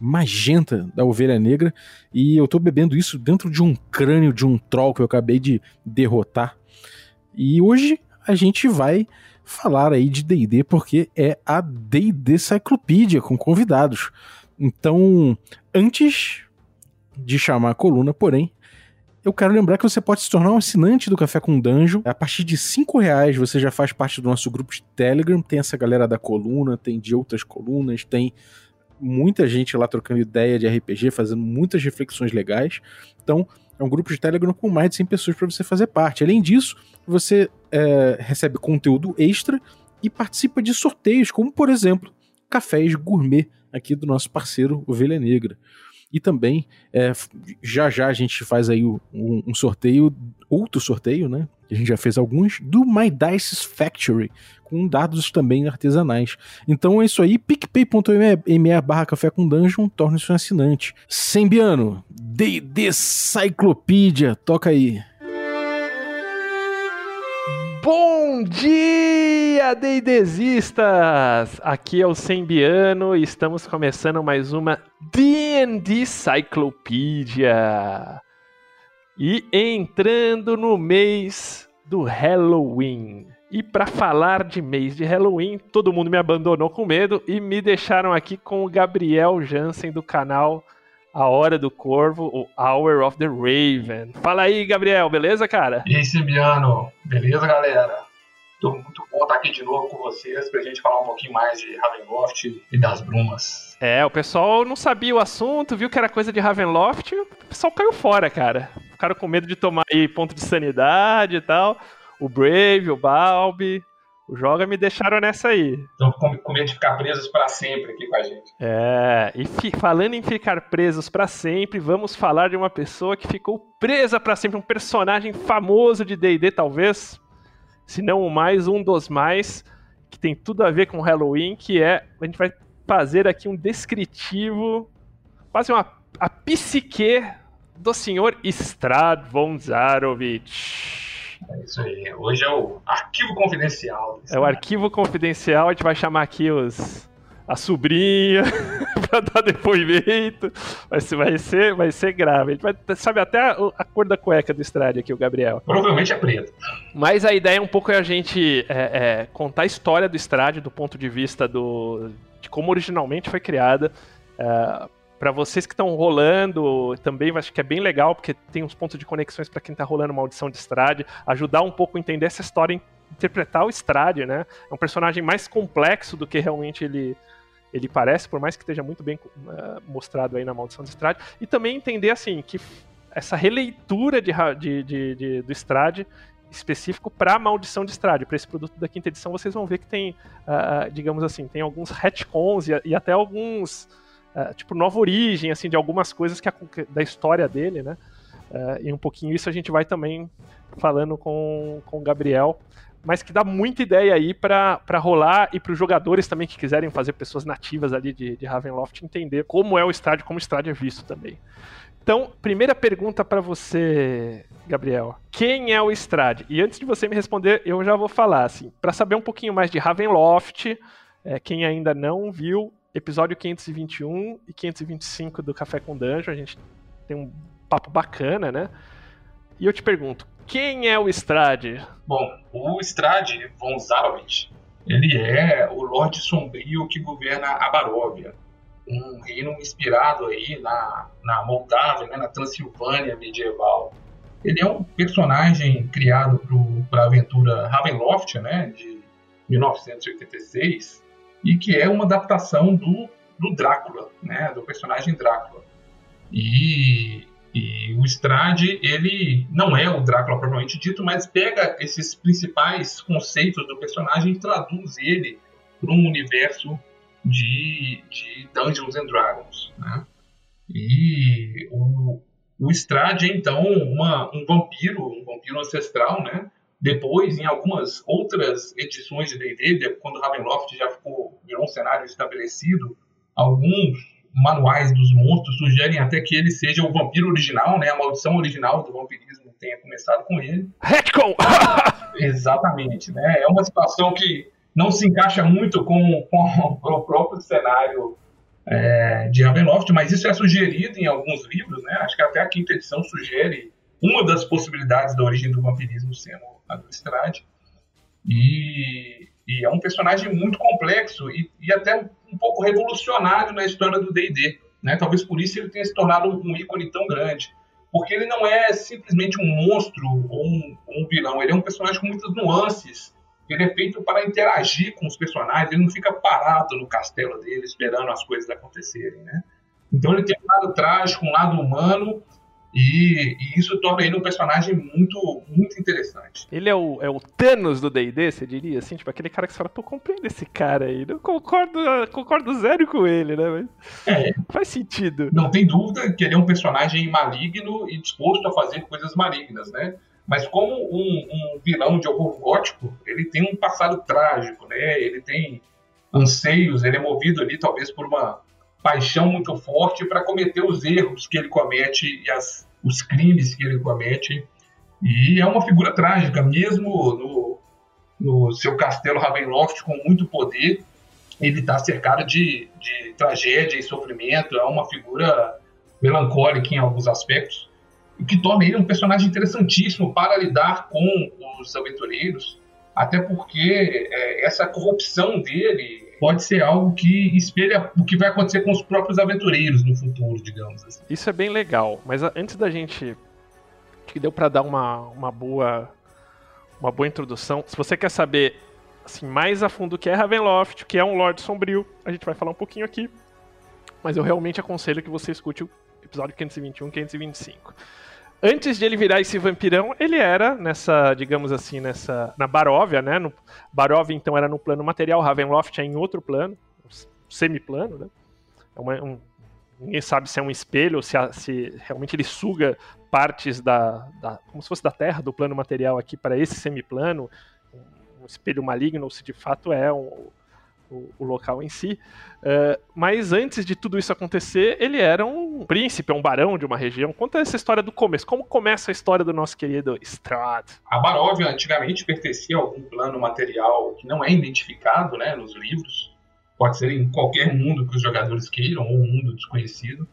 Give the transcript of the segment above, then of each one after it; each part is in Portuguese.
magenta da ovelha negra e eu tô bebendo isso dentro de um crânio de um troll que eu acabei de derrotar. E hoje a gente vai falar aí de D&D porque é a D&D Cyclopedia com convidados. Então, antes de chamar a coluna, porém, eu quero lembrar que você pode se tornar um assinante do Café com Dungeon. A partir de 5 reais você já faz parte do nosso grupo de Telegram. Tem essa galera da coluna, tem de outras colunas, tem muita gente lá trocando ideia de RPG, fazendo muitas reflexões legais. Então, é um grupo de Telegram com mais de 100 pessoas para você fazer parte. Além disso, você é, recebe conteúdo extra e participa de sorteios, como por exemplo, cafés gourmet aqui do nosso parceiro Ovelha Negra. E também, é, já já a gente faz aí um, um, sorteio, outro sorteio, né? A gente já fez alguns, do My Dice Factory, com dados também artesanais. Então é isso aí, picpay.me barra café com dungeon, torne-se um assinante. Sembiano, D&D Cyclopedia, toca aí. Bom dia, Deidesistas! Aqui é o Sembiano e estamos começando mais uma D&D Cyclopedia. E entrando no mês do Halloween. E para falar de mês de Halloween, todo mundo me abandonou com medo e me deixaram aqui com o Gabriel Jansen do canal a Hora do Corvo, o Hour of the Raven. Fala aí, Gabriel, beleza, cara? E aí, Simbiano? Beleza, galera? Tô muito bom estar aqui de novo com vocês pra gente falar um pouquinho mais de Ravenloft e das brumas. É, o pessoal não sabia o assunto, viu que era coisa de Ravenloft, o pessoal caiu fora, cara. Ficaram com medo de tomar aí ponto de sanidade e tal. O Brave, o Balbi, o Joga me deixaram nessa aí. Estão com medo de ficar presos para sempre aqui com a gente. É, e falando em ficar presos para sempre, vamos falar de uma pessoa que ficou presa para sempre, um personagem famoso de D&D talvez, se não o mais, um dos mais, que tem tudo a ver com Halloween, que é, a gente vai fazer aqui um descritivo, quase uma a psique do senhor Strad von Zarovich. É isso aí. Hoje é o arquivo confidencial. É o arquivo confidencial. A gente vai chamar aqui os a sobrinha para dar depoimento. Vai ser, vai, ser, vai ser grave. A gente vai, sabe até a, a cor da cueca do Strade aqui, o Gabriel. Provavelmente é preto. Mas a ideia é um pouco a gente é, é, contar a história do Strade do ponto de vista do, de como originalmente foi criada. É, para vocês que estão rolando, também acho que é bem legal, porque tem uns pontos de conexões para quem está rolando uma audição de Strade, ajudar um pouco a entender essa história, interpretar o Strade, né? É um personagem mais complexo do que realmente ele, ele parece, por mais que esteja muito bem uh, mostrado aí na Maldição de Strade, e também entender, assim, que essa releitura de, de, de, de do Strade específico para Maldição de Strade, para esse produto da quinta edição, vocês vão ver que tem, uh, digamos assim, tem alguns retcons e, e até alguns uh, tipo, nova origem, assim, de algumas coisas que a, da história dele, né? Uh, e um pouquinho isso a gente vai também falando com, com o Gabriel, mas que dá muita ideia aí para rolar e para os jogadores também que quiserem fazer pessoas nativas ali de, de Ravenloft entender como é o estádio, como o estádio é visto também. Então, primeira pergunta para você, Gabriel. Quem é o Strade? E antes de você me responder, eu já vou falar assim, para saber um pouquinho mais de Ravenloft, é, quem ainda não viu, episódio 521 e 525 do Café com Dungeon. A gente tem um papo bacana, né? E eu te pergunto, quem é o Strade? Bom, o Strade von Zarovich, ele é o Lorde Sombrio que governa a Baróvia, um reino inspirado aí na, na Moldávia, né, na Transilvânia medieval. Ele é um personagem criado para a aventura Ravenloft, né, de 1986, e que é uma adaptação do, do Drácula, né, do personagem Drácula. E, e o Strade, ele não é o Drácula propriamente dito, mas pega esses principais conceitos do personagem e traduz ele para um universo de, de Dungeons and Dragons. Né? E o, O Strade é, então, uma, um vampiro, um vampiro ancestral, né? Depois, em algumas outras edições de D&D, quando Ravenloft já ficou, virou um cenário estabelecido, alguns manuais dos monstros sugerem até que ele seja o vampiro original, né? A maldição original do vampirismo tenha começado com ele. Retcon! Exatamente, né? É uma situação que não se encaixa muito com, com o próprio cenário é, de Ravenloft, mas isso é sugerido em alguns livros, né? Acho que até a quinta edição sugere uma das possibilidades da origem do vampirismo sendo a do Strade. E, e, é um personagem muito complexo e, e até um pouco revolucionário na história do D&D. Né? Talvez por isso ele tenha se tornado um ícone tão grande. Porque ele não é simplesmente um monstro ou um, um vilão, ele é um personagem com muitas nuances. Ele é feito para interagir com os personagens, ele não fica parado no castelo dele esperando as coisas acontecerem. Né? Então ele tem um lado trágico, um lado humano, e, e, isso torna ele um personagem muito, muito interessante. Ele é o, é o Thanos do D&D, você diria, assim? Tipo, aquele cara que você fala, pô, compreendo esse cara aí. Não concordo, concordo zero com ele, né? Mas é, faz sentido. Não tem dúvida que ele é um personagem maligno e disposto a fazer coisas malignas, né? Mas como um, um vilão de horror gótico, ele tem um passado trágico, né? Ele tem anseios, ele é movido ali talvez por uma paixão muito forte para cometer os erros que ele comete e as, os crimes que ele comete. E é uma figura trágica, mesmo no, no seu castelo Ravenloft com muito poder, ele está cercado de, de tragédia e sofrimento, é uma figura melancólica em alguns aspectos, o que torna ele um personagem interessantíssimo para lidar com os aventureiros, até porque é, essa corrupção dele pode ser algo que espelha o que vai acontecer com os próprios aventureiros no futuro, digamos assim. Isso é bem legal, mas antes da gente que deu para dar uma, uma boa uma boa introdução, se você quer saber assim mais a fundo o que é Ravenloft, o que é um Lorde Sombrio, a gente vai falar um pouquinho aqui. Mas eu realmente aconselho que você escute o episódio 521 525. Antes de ele virar esse vampirão, ele era nessa, digamos assim, nessa na Baróvia, né? No, Baróvia então era no plano material, Ravenloft é em outro plano, semiplano, né? É uma, um, ninguém sabe se é um espelho ou se, se realmente ele suga partes da, da, como se fosse da Terra, do plano material aqui para esse semiplano, um, um espelho maligno ou se de fato é um, o, o local em si. Uh, mas antes de tudo isso acontecer, ele era um príncipe, um barão de uma região. Conta essa história do começo. Como começa a história do nosso querido Strahd? A Baróvia antigamente pertencia a algum plano material que não é identificado né, nos livros. Pode ser em qualquer mundo que os jogadores queiram, ou um mundo desconhecido.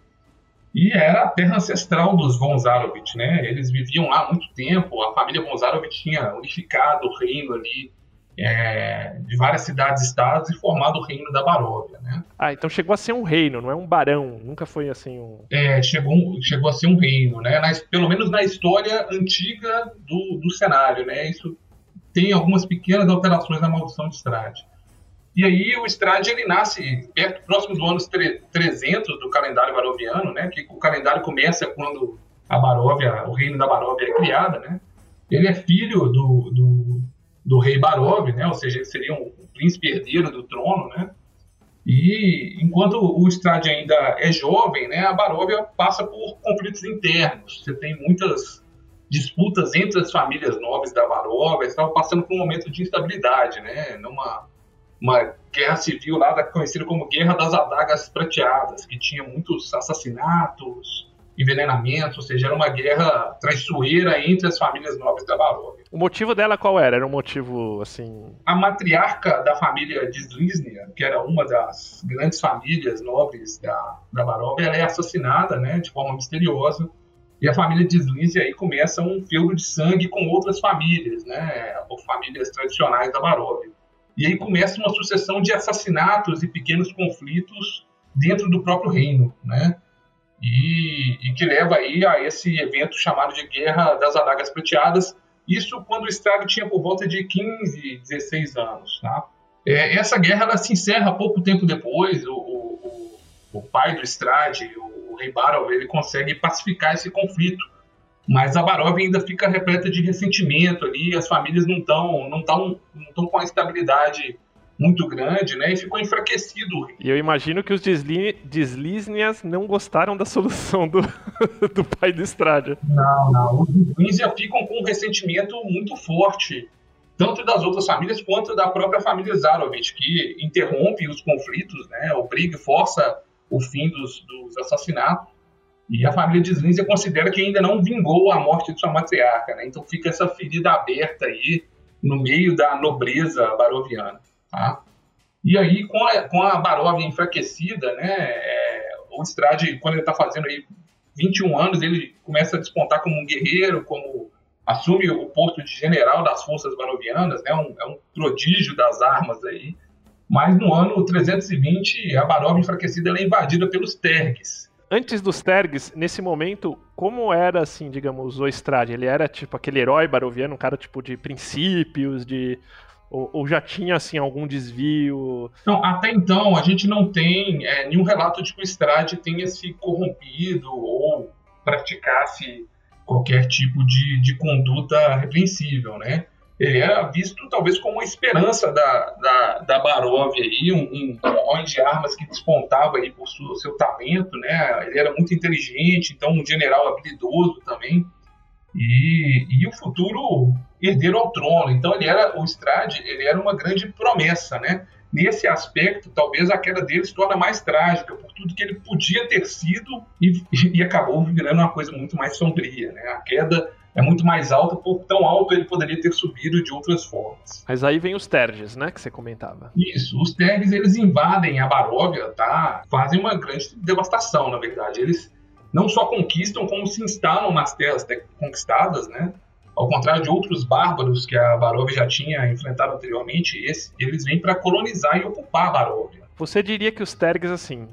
E era a terra ancestral dos von Zarovich, né? Eles viviam lá há muito tempo. A família von Zarovich tinha unificado o reino ali é, de várias cidades-estados e formado o reino da Baróvia. Né? Ah, então chegou a ser um reino, não é um barão, nunca foi assim um... É, chegou, chegou a ser um reino, né? Na, pelo menos na história antiga do, do cenário, né? Isso tem algumas pequenas alterações na maldição de Strade. E aí o Strade ele nasce perto, próximo do ano 300 do calendário baroviano, né? Que o calendário começa quando a Baróvia, o reino da Baróvia é criada, né? Ele é filho do, do do rei Barov, né? ou seja, seria um príncipe herdeiro do trono, né? E enquanto o Strade ainda é jovem, né, a Baróvia passa por conflitos internos. Você tem muitas disputas entre as famílias nobres da Baróvia, estava passando por um momento de instabilidade, né, numa uma guerra civil lá conhecida como Guerra das Adagas Prateadas, que tinha muitos assassinatos, envenenamentos, ou seja, era uma guerra traiçoeira entre as famílias nobres da Baróvia. O motivo dela qual era? Era um motivo, assim... A matriarca da família de Sliznia, que era uma das grandes famílias nobres da, da Baróvia, ela é assassinada, né, de forma misteriosa, e a família de Sliznia aí começa um feudo de sangue com outras famílias, né, ou famílias tradicionais da Baróvia. E aí começa uma sucessão de assassinatos e pequenos conflitos dentro do próprio reino, né? E, e, que leva aí a esse evento chamado de Guerra das Adagas Prateadas, isso quando o Strade tinha por volta de 15, 16 anos. Tá? É, essa guerra ela se encerra pouco tempo depois, o, o, o pai do Strade, o, o rei Barov, ele consegue pacificar esse conflito, mas a Barov ainda fica repleta de ressentimento ali, as famílias não estão não tão, não tão com a estabilidade muito grande, né? E ficou enfraquecido. E eu imagino que os Dislísnias não gostaram da solução do, do pai do Estrade. Não, não. Os Dislísnias ficam com um ressentimento muito forte, tanto das outras famílias quanto da própria família Zarovich, que interrompe os conflitos, né? Obriga e força o fim dos, dos assassinatos. E a família Dislínzia considera que ainda não vingou a morte de sua matriarca, né? Então fica essa ferida aberta aí no meio da nobreza baroviana. Tá? E aí, com a, com a Barovia enfraquecida, né, é, o Strade, quando ele está fazendo aí 21 anos, ele começa a despontar como um guerreiro, como assume o posto de general das forças barovianas, né, um, é um prodígio das armas aí. Mas no ano 320, a Barovia enfraquecida é invadida pelos Tergues, antes dos Tergs, nesse momento, como era, assim, digamos, o Estrade? Ele era, tipo, aquele herói baroviano, um cara, tipo, de princípios, de... Ou, ou já tinha, assim, algum desvio? Não, até então, a gente não tem é, nenhum relato de que o Estrade tenha se corrompido ou praticasse qualquer tipo de, de conduta repreensível, né? ele era visto talvez como uma esperança da, da, da Barovia aí, um, um homem de armas que despontava aí por seu, seu talento, né? Ele era muito inteligente, então um general habilidoso também. E, e o futuro herdeiro ao trono. Então ele era o Strade, ele era uma grande promessa, né? Nesse aspecto, talvez a queda dele se torna mais trágica por tudo que ele podia ter sido e, e acabou virando uma coisa muito mais sombria, né? A queda é muito mais alto, por tão alto ele poderia ter subido de outras formas. Mas aí vem os Terges, né, que você comentava. Isso, os Terges eles invadem a Baróvia, tá? Fazem uma grande devastação, na verdade. Eles não só conquistam, como se instalam nas terras conquistadas, né? Ao contrário de outros bárbaros que a Baróvia já tinha enfrentado anteriormente, esse, eles vêm para colonizar e ocupar a Baróvia. Você diria que os Terges, assim,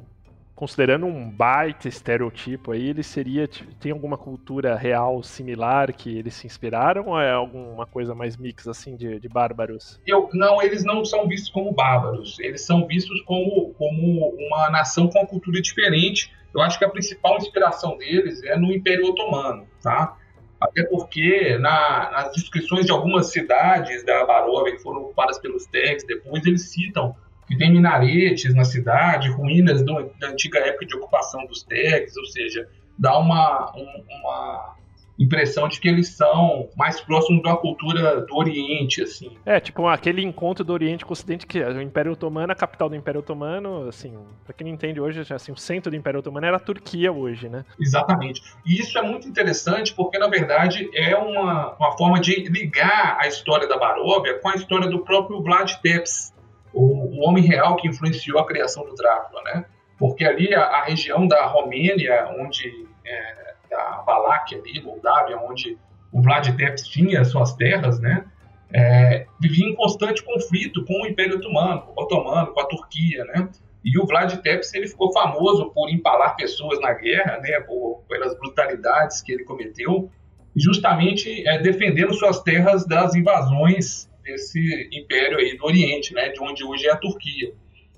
considerando um baita estereotipo aí, ele seria. Tem alguma cultura real similar que eles se inspiraram ou é alguma coisa mais mix assim de, de bárbaros? Eu, não, eles não são vistos como bárbaros. Eles são vistos como, como uma nação com uma cultura diferente. Eu acho que a principal inspiração deles é no Império Otomano, tá? Até porque na, nas descrições de algumas cidades da Baróvia que foram ocupadas pelos Tex, depois eles citam que tem minaretes na cidade, ruínas do, da antiga época de ocupação dos Tegs, ou seja, dá uma, um, uma impressão de que eles são mais próximos da cultura do Oriente, assim. É, tipo aquele encontro do Oriente com o Ocidente, que é o Império Otomano, a capital do Império Otomano, assim, pra quem não entende hoje, assim, o centro do Império Otomano era a Turquia hoje, né? Exatamente. E isso é muito interessante porque, na verdade, é uma, uma forma de ligar a história da Baróvia com a história do próprio Vlad Tepes, o, o homem real que influenciou a criação do Drácula, né? Porque ali a, a região da Romênia, onde é, da Valáquia ali, Moldávia, onde o Vlad Tepes tinha suas terras, né? É, vivia em constante conflito com o Império Otomano, Otomano, com a Turquia, né? E o Vlad Tepes ele ficou famoso por empalar pessoas na guerra, né? Por, pelas brutalidades que ele cometeu, justamente é, defendendo suas terras das invasões desse império aí do Oriente, né, de onde hoje é a Turquia.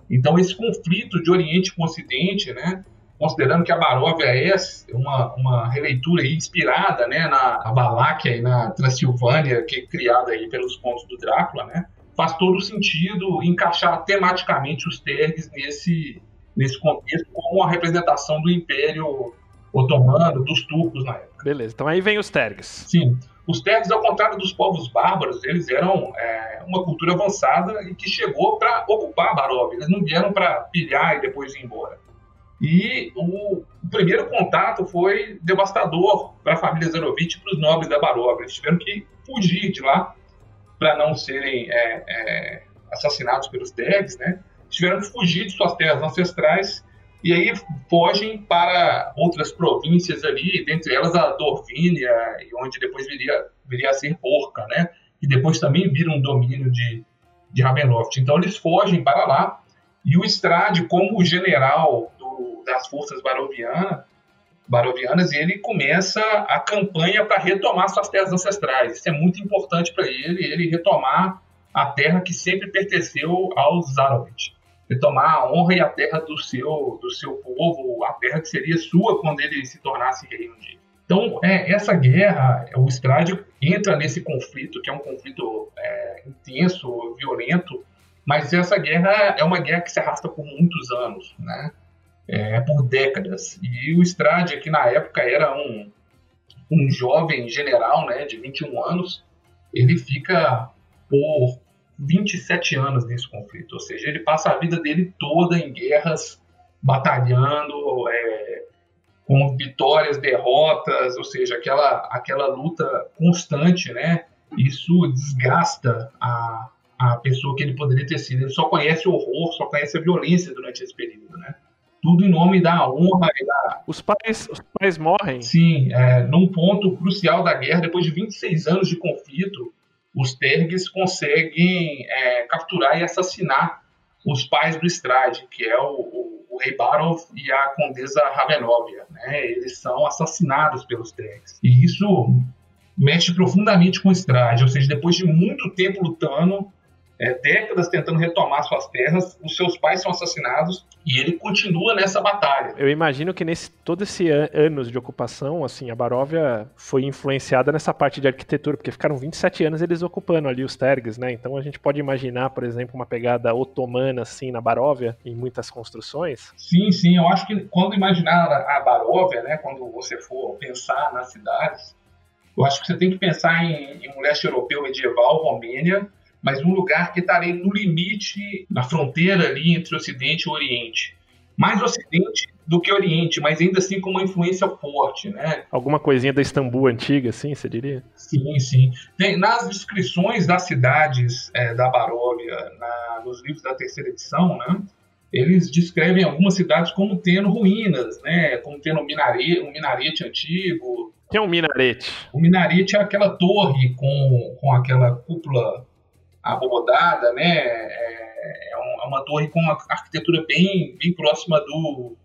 Então esse conflito de Oriente com Ocidente, né, considerando que a Baróvia é uma, uma releitura inspirada né, na Valáquia e na Transilvânia, que é criada aí pelos contos do Drácula, né, faz todo sentido encaixar tematicamente os Tergues nesse, nesse contexto como a representação do Império Otomano, dos turcos na época. Beleza, então aí vem os Tergues. Sim. Os terres, ao contrário dos povos bárbaros, eles eram é, uma cultura avançada e que chegou para ocupar a Baróvia. Eles não vieram para pilhar e depois ir embora. E o, o primeiro contato foi devastador para a família Zarovitch e para os nobres da Baróvia. Eles tiveram que fugir de lá para não serem é, é, assassinados pelos Degs, né? Tiveram que fugir de suas terras ancestrais e aí fogem para outras províncias ali, dentre elas a Dorvínia, onde depois viria, viria a ser Porca, né? E depois também vira um domínio de, de Ravenloft. Então eles fogem para lá e o Strade, como general das forças barovianas, barovianas, ele começa a campanha para retomar suas terras ancestrais. Isso é muito importante para ele, ele retomar a terra que sempre pertenceu aos Zarovich retomar a honra e a terra do seu, do seu povo, a terra que seria sua quando ele se tornasse rei um dia. Então, é, essa guerra, o Strade entra nesse conflito, que é um conflito é, intenso, violento, Mas essa guerra é uma guerra que se arrasta por muitos anos, né? É, por décadas. E o Strade, que na época era um, um jovem general né, de 21 anos, ele fica por 27 anos nesse conflito. Ou seja, ele passa a vida dele toda em guerras, batalhando, é, com vitórias, derrotas, ou seja, aquela, aquela luta constante, né? Isso desgasta a, a pessoa que ele poderia ter sido. Ele só conhece o horror, só conhece a violência durante esse período, né? Tudo em nome da honra e da... Os pais, os pais morrem? Sim, é, num ponto crucial da guerra, depois de 26 anos de conflito, os Tergues conseguem é, capturar e assassinar os pais do Strade, que é o, o, o rei Barov e a condesa Ravenovia. Né? Eles são assassinados pelos Tergues. E isso mexe profundamente com o Strade, ou seja, depois de muito tempo lutando, é, décadas tentando retomar suas terras, os seus pais são assassinados e ele continua nessa batalha. Eu imagino que nesse todo esse an anos de ocupação, assim, a Baróvia foi influenciada nessa parte de arquitetura, porque ficaram 27 anos eles ocupando ali os Tergs, né? Então a gente pode imaginar, por exemplo, uma pegada otomana assim na Baróvia em muitas construções. Sim, sim, eu acho que quando imaginar a Baróvia, né, quando você for pensar nas cidades, eu acho que você tem que pensar em, em um leste europeu medieval, Romênia, mas um lugar que estaria no limite, na fronteira ali entre Ocidente e Oriente. Mais Ocidente do que Oriente, mas ainda assim com uma influência forte, né? Alguma coisinha da Istambul antiga, assim, você diria? Sim, sim. Tem, nas descrições das cidades é, da Baróvia, na, nos livros da terceira edição, né? Eles descrevem algumas cidades como tendo ruínas, né? Como tendo um minarete, um minarete antigo. Que é um minarete? O minarete é aquela torre com, com aquela cúpula abobodada, né? É, é, uma torre com uma arquitetura bem, bem próxima do,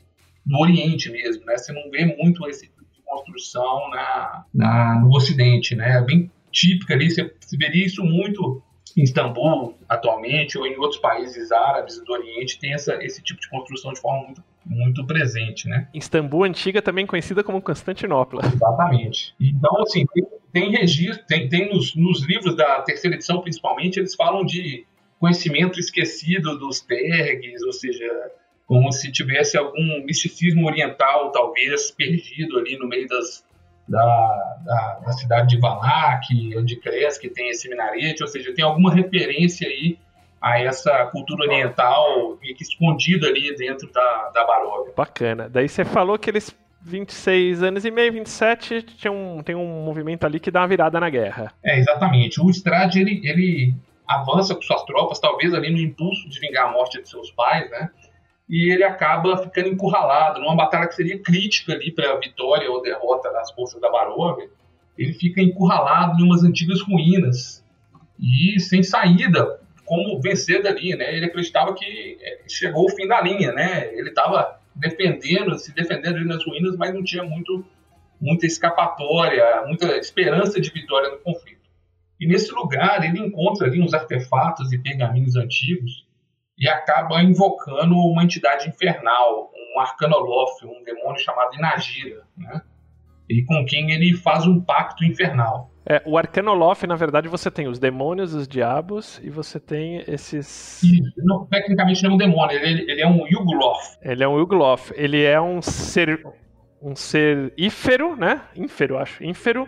do Oriente mesmo, né? Você não vê muito esse tipo de construção na, na, no Ocidente, né? É bem típica ali, você, você veria isso muito em Istambul atualmente ou em outros países árabes do Oriente tem essa, esse tipo de construção de forma muito, muito presente, né? Istambul antiga também conhecida como Constantinopla. Exatamente. Então, assim, tem, tem registro, tem, tem nos, nos livros da terceira edição, principalmente, eles falam de conhecimento esquecido dos tergues, ou seja, como se tivesse algum misticismo oriental, talvez, perdido ali no meio das, da, da, da cidade de Valak, onde cresce, que tem esse minarete, ou seja, tem alguma referência aí a essa cultura oriental que escondida ali dentro da, da Baróvia. Bacana. Daí você falou que eles 26 anos e meio, 27, tinha um, tem um movimento ali que dá uma virada na guerra. É, exatamente. O Strade, ele, ele avança com suas tropas, talvez ali no impulso de vingar a morte de seus pais, né? E ele acaba ficando encurralado numa batalha que seria crítica ali para a vitória ou derrota das forças da Baróvia. Ele fica encurralado em umas antigas ruínas e sem saída, como vencer dali, né? Ele acreditava que é, chegou o fim da linha, né? Ele estava defendendo, se defendendo ali nas ruínas, mas não tinha muito, muita escapatória, muita esperança de vitória no conflito. E nesse lugar ele encontra ali uns artefatos e pergaminhos antigos e acaba invocando uma entidade infernal, um arcanolof, um demônio chamado Inagira, né? e com quem ele faz um pacto infernal. É, o Arcanolof, na verdade, você tem os demônios, os diabos, e você tem esses. Não, tecnicamente não é um demônio, ele, ele é um Yugloth. Ele é um Yugloth. Ele é um ser. um ser ífero, né? Ínfero, acho. Ínfero.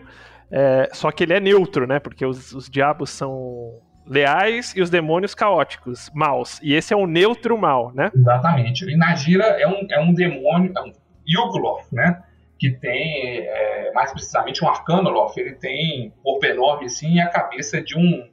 É, só que ele é neutro, né? Porque os, os diabos são leais e os demônios caóticos, maus. E esse é um neutro mal, né? Exatamente. O Inagira é um, é um demônio, é um Yugloth, né? Que tem, é, mais precisamente, um Arcanoloth. Ele tem corpo enorme, assim, e a cabeça de um,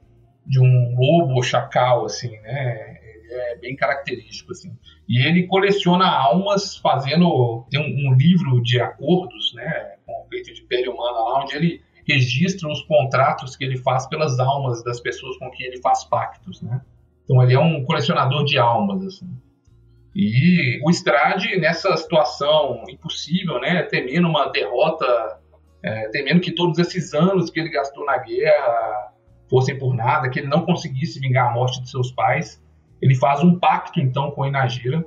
de um lobo chacal, assim, né? É bem característico, assim. E ele coleciona almas fazendo... Tem um, um livro de acordos, né? Feito de pele humana lá, onde ele registra os contratos que ele faz pelas almas das pessoas com quem ele faz pactos, né? Então ele é um colecionador de almas, assim. E o Strade, nessa situação impossível, né, temendo uma derrota, é, temendo que todos esses anos que ele gastou na guerra fossem por nada, que ele não conseguisse vingar a morte de seus pais, ele faz um pacto então com Inagira.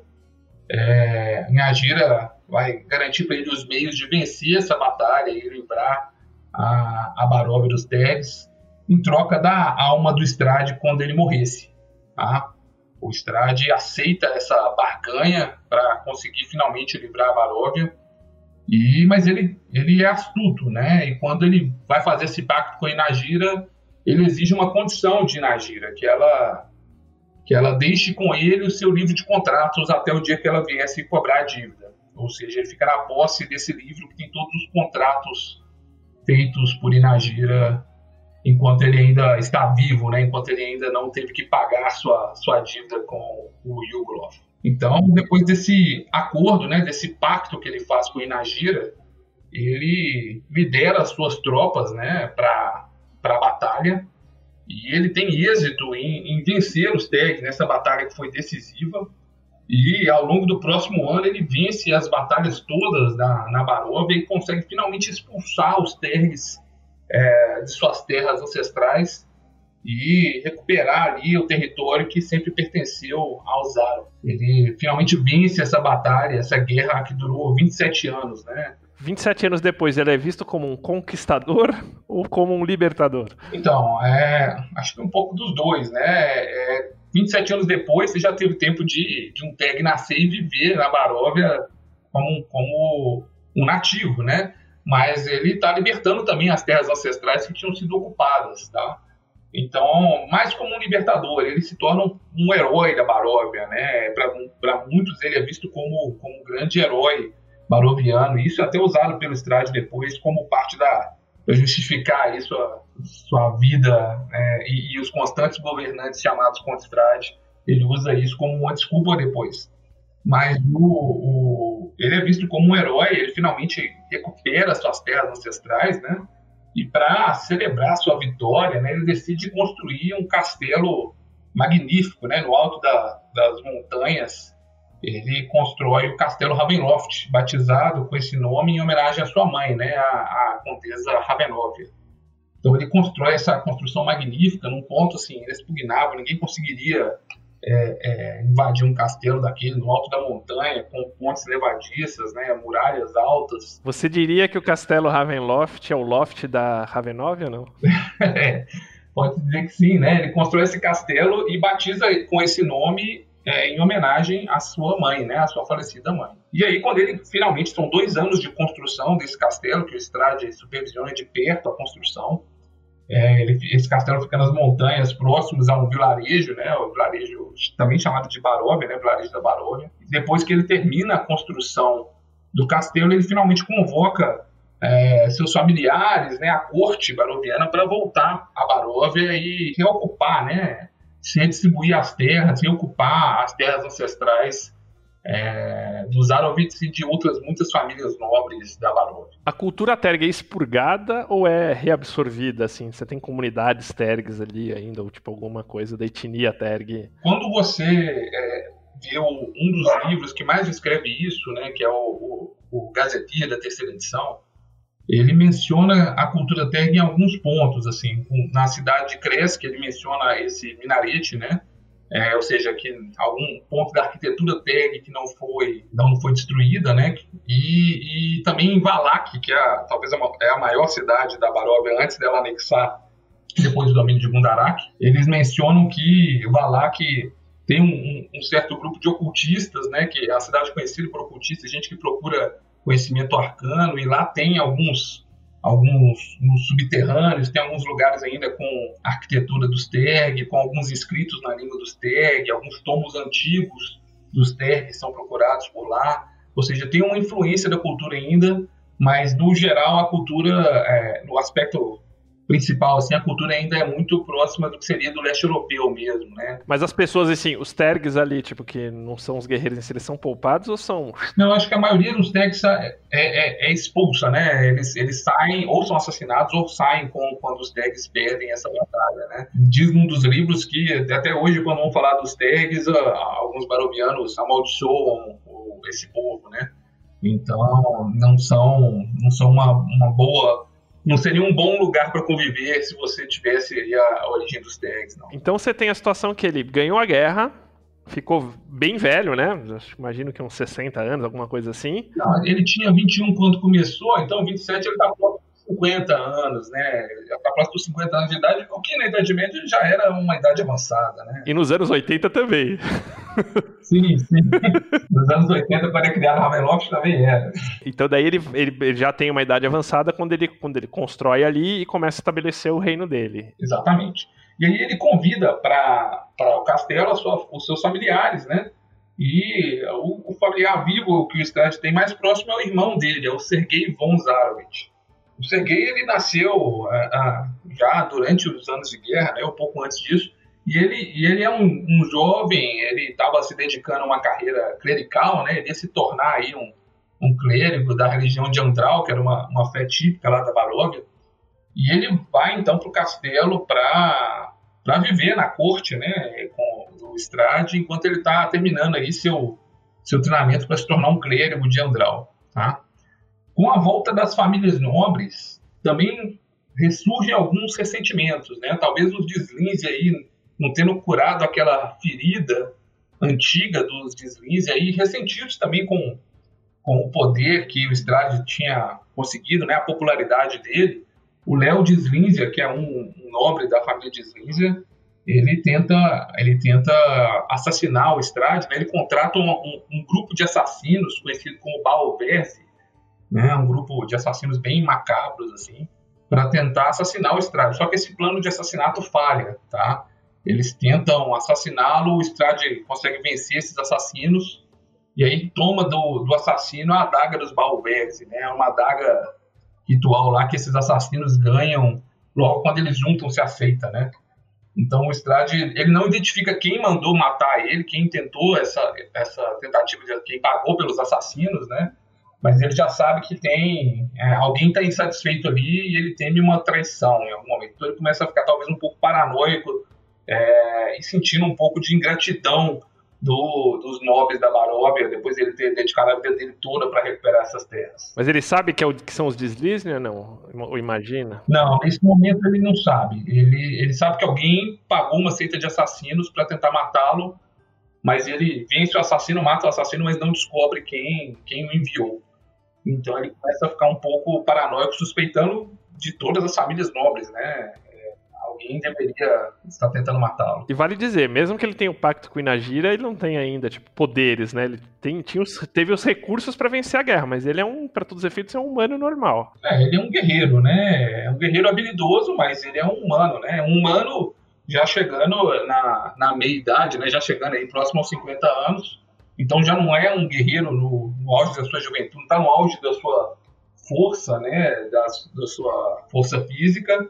É, Inagira vai garantir para ele os meios de vencer essa batalha e livrar a, a dos Teres em troca da alma do Strade quando ele morresse. Tá? O Strade aceita essa barganha para conseguir finalmente livrar a Baróvia. E, mas ele, ele é astuto, né? E quando ele vai fazer esse pacto com a Inagira, ele exige uma condição de Inagira, que ela, que ela deixe com ele o seu livro de contratos até o dia que ela viesse cobrar a dívida. Ou seja, ele fica na posse desse livro que tem todos os contratos feitos por Inagira enquanto ele ainda está vivo, né? enquanto ele ainda não teve que pagar sua, sua dívida com o Yuglov. Então, depois desse acordo, né, desse pacto que ele faz com Inagira, ele lidera as suas tropas né, para a batalha e ele tem êxito em, em vencer os Tegs nessa batalha que foi decisiva. E ao longo do próximo ano ele vence as batalhas todas na, na Baróvia e consegue finalmente expulsar os Tergs é, de suas terras ancestrais e recuperar ali o território que sempre pertenceu aos árabes. Ele finalmente vence essa batalha, essa guerra que durou 27 anos, né? 27 anos depois, ele é visto como um conquistador ou como um libertador? Então, é, acho que um pouco dos dois, né? É, 27 anos depois, você já teve tempo de, de um Teg nascer e viver na Baróvia como, como um nativo, né? Mas ele está libertando também as terras ancestrais que tinham sido ocupadas, tá? Então, mais como um libertador, ele se torna um, um herói da Baróvia, né? Para muitos ele é visto como, como um grande herói baroviano, e isso é até usado pelo Strade depois como parte da para justificar aí sua, sua vida né? e, e, os constantes governantes chamados contra Strade, ele usa isso como uma desculpa depois. Mas o, o, ele é visto como um herói, ele finalmente recupera suas terras ancestrais, né? E para celebrar sua vitória, né, ele decide construir um castelo magnífico, né, no alto da, das montanhas. Ele constrói o Castelo Ravenloft, batizado com esse nome em homenagem à sua mãe, né, a, a Condesa Ravenóvia. Então ele constrói essa construção magnífica num ponto assim inexpugnável, ninguém conseguiria é, é, invadir um castelo daquele no alto da montanha, com pontes levadiças, né, muralhas altas. Você diria que o castelo Ravenloft é o loft da Ravenóvia ou não? é, pode dizer que sim, né? Ele constrói esse castelo e batiza com esse nome é, em homenagem à sua mãe, né, à sua falecida mãe. E aí, quando ele finalmente são dois anos de construção desse castelo, que o Strade supervisiona de perto a construção, é, ele, esse castelo fica nas montanhas próximos a um vilarejo, né, o vilarejo também chamado de Baróvia, né, vilarejo da Baróvia. Depois que ele termina a construção do castelo, ele finalmente convoca é, seus familiares, né, a corte baroviana, para voltar a Baróvia e reocupar, né, se redistribuir as terras, reocupar as terras ancestrais é, Arovitz e de outras muitas famílias nobres da Baróvia. A cultura terg é expurgada ou é reabsorvida? Assim, você tem comunidades tergs ali ainda, ou tipo alguma coisa da etnia terg? Quando você é, vê um dos livros que mais descreve isso, né, que é o, o, o Gazetia da terceira edição, ele menciona a cultura terg em alguns pontos, assim, na cidade de Cresce, ele menciona esse minarete, né, é, ou seja, que algum ponto da arquitetura tag que não foi não foi destruída, né? E, e também em Valak, que é talvez é a maior cidade da Baróvia antes dela anexar depois do domínio de Gundarak, eles mencionam que Valak tem um, um, certo grupo de ocultistas, né? Que é a cidade conhecida por ocultistas, gente que procura conhecimento arcano e lá tem alguns alguns subterrâneos, tem alguns lugares ainda com arquitetura dos Terg, com alguns escritos na língua dos Terg, alguns tomos antigos dos Terg são procurados por lá. Ou seja, tem uma influência da cultura ainda, mas no geral a cultura, é, no aspecto principal, assim, a cultura ainda é muito próxima do que seria do leste europeu mesmo, né? Mas as pessoas, assim, os tergs ali, tipo, que não são os guerreiros em si, eles são poupados ou são... Não, acho que a maioria dos tergs é, é, é, expulsa, né? Eles, eles saem, ou são assassinados, ou saem com, quando os tergs perdem essa batalha, né? Diz num dos livros que, até hoje, quando vão falar dos tergs, alguns barovianos amaldiçoam esse povo, né? Então, não são, não são uma, uma boa não seria um bom lugar para conviver se você tivesse a, origem dos tags, não. Então você tem a situação que ele ganhou a guerra, ficou bem velho, né? Imagino que uns 60 anos, alguma coisa assim. Não, ele tinha 21 quando começou, então 27 ele tá próximo 50 anos, né? Está próximo dos 50 anos de idade, o que na Idade Média já era uma idade avançada, né? E nos anos 80 também. Sim, sim. Nos anos 80, quando ele criaram Ravenloft, também era. Então daí ele, ele, ele, já tem uma idade avançada quando ele, quando ele constrói ali e começa a estabelecer o reino dele. Exatamente. E aí ele convida para o castelo sua, os seus familiares, né? E o, o familiar vivo que o Strad tem mais próximo é o irmão dele, é o Sergei von Zarovich. O Sergei ele nasceu é, já durante os anos de guerra, né, um pouco antes disso, e ele, e ele é um, um jovem, ele estava se dedicando a uma carreira clerical, né, ele ia se tornar aí um, um clérigo da religião de Andral, que era uma, uma fé típica lá da Baróvia, e ele vai então para o castelo para viver na corte, né, com o Strade, enquanto ele está terminando aí seu, seu treinamento para se tornar um clérigo de Andral, tá? Com a volta das famílias nobres, também ressurgem alguns ressentimentos, né? Talvez os Deslins aí não tendo curado aquela ferida antiga dos Deslins aí, ressentidos também com, com o poder que o Strade tinha conseguido, né? A popularidade dele. O Léo Deslínzia, que é um, nobre da família Deslínzia, ele tenta, ele tenta assassinar o Strade, né? ele contrata um, um, um, grupo de assassinos conhecido como Baoverse, né, um grupo de assassinos bem macabros, assim, para tentar assassinar o Strade. Só que esse plano de assassinato falha, tá? Eles tentam assassiná-lo, o Strade consegue vencer esses assassinos, e aí toma do, do assassino a adaga dos Balverse, né? Uma adaga ritual lá que esses assassinos ganham logo quando eles juntam-se à seita, né? Então o Strade ele não identifica quem mandou matar ele, quem tentou essa, essa tentativa de quem pagou pelos assassinos, né? Mas ele já sabe que tem é, alguém está insatisfeito ali e ele teme uma traição em algum momento. Então ele começa a ficar talvez um pouco paranoico é, e sentindo um pouco de ingratidão do, dos nobres da Baróvia, depois ele ter dedicado a vida dele toda para recuperar essas terras. Mas ele sabe que, é o, que são os Deslizne ou não? Ou imagina? Não, nesse momento ele não sabe. Ele, ele sabe que alguém pagou uma seita de assassinos para tentar matá-lo, mas ele vence o assassino, mata o assassino, mas não descobre quem, quem o enviou. Então ele começa a ficar um pouco paranoico, suspeitando de todas as famílias nobres, né? É, alguém deveria estar tentando matá-lo. E vale dizer, mesmo que ele tenha o um pacto com Inagira, ele não tem ainda, tipo, poderes, né? Ele tem, tinha os, teve os recursos para vencer a guerra, mas ele é um, para todos os efeitos, é um humano normal. É, ele é um guerreiro, né? É um guerreiro habilidoso, mas ele é um humano, né? Um humano já chegando na, na meia-idade, né? Já chegando aí próximo aos 50 anos então já não é um guerreiro no, no auge da sua juventude, não está no auge da sua força, né, da, da sua força física,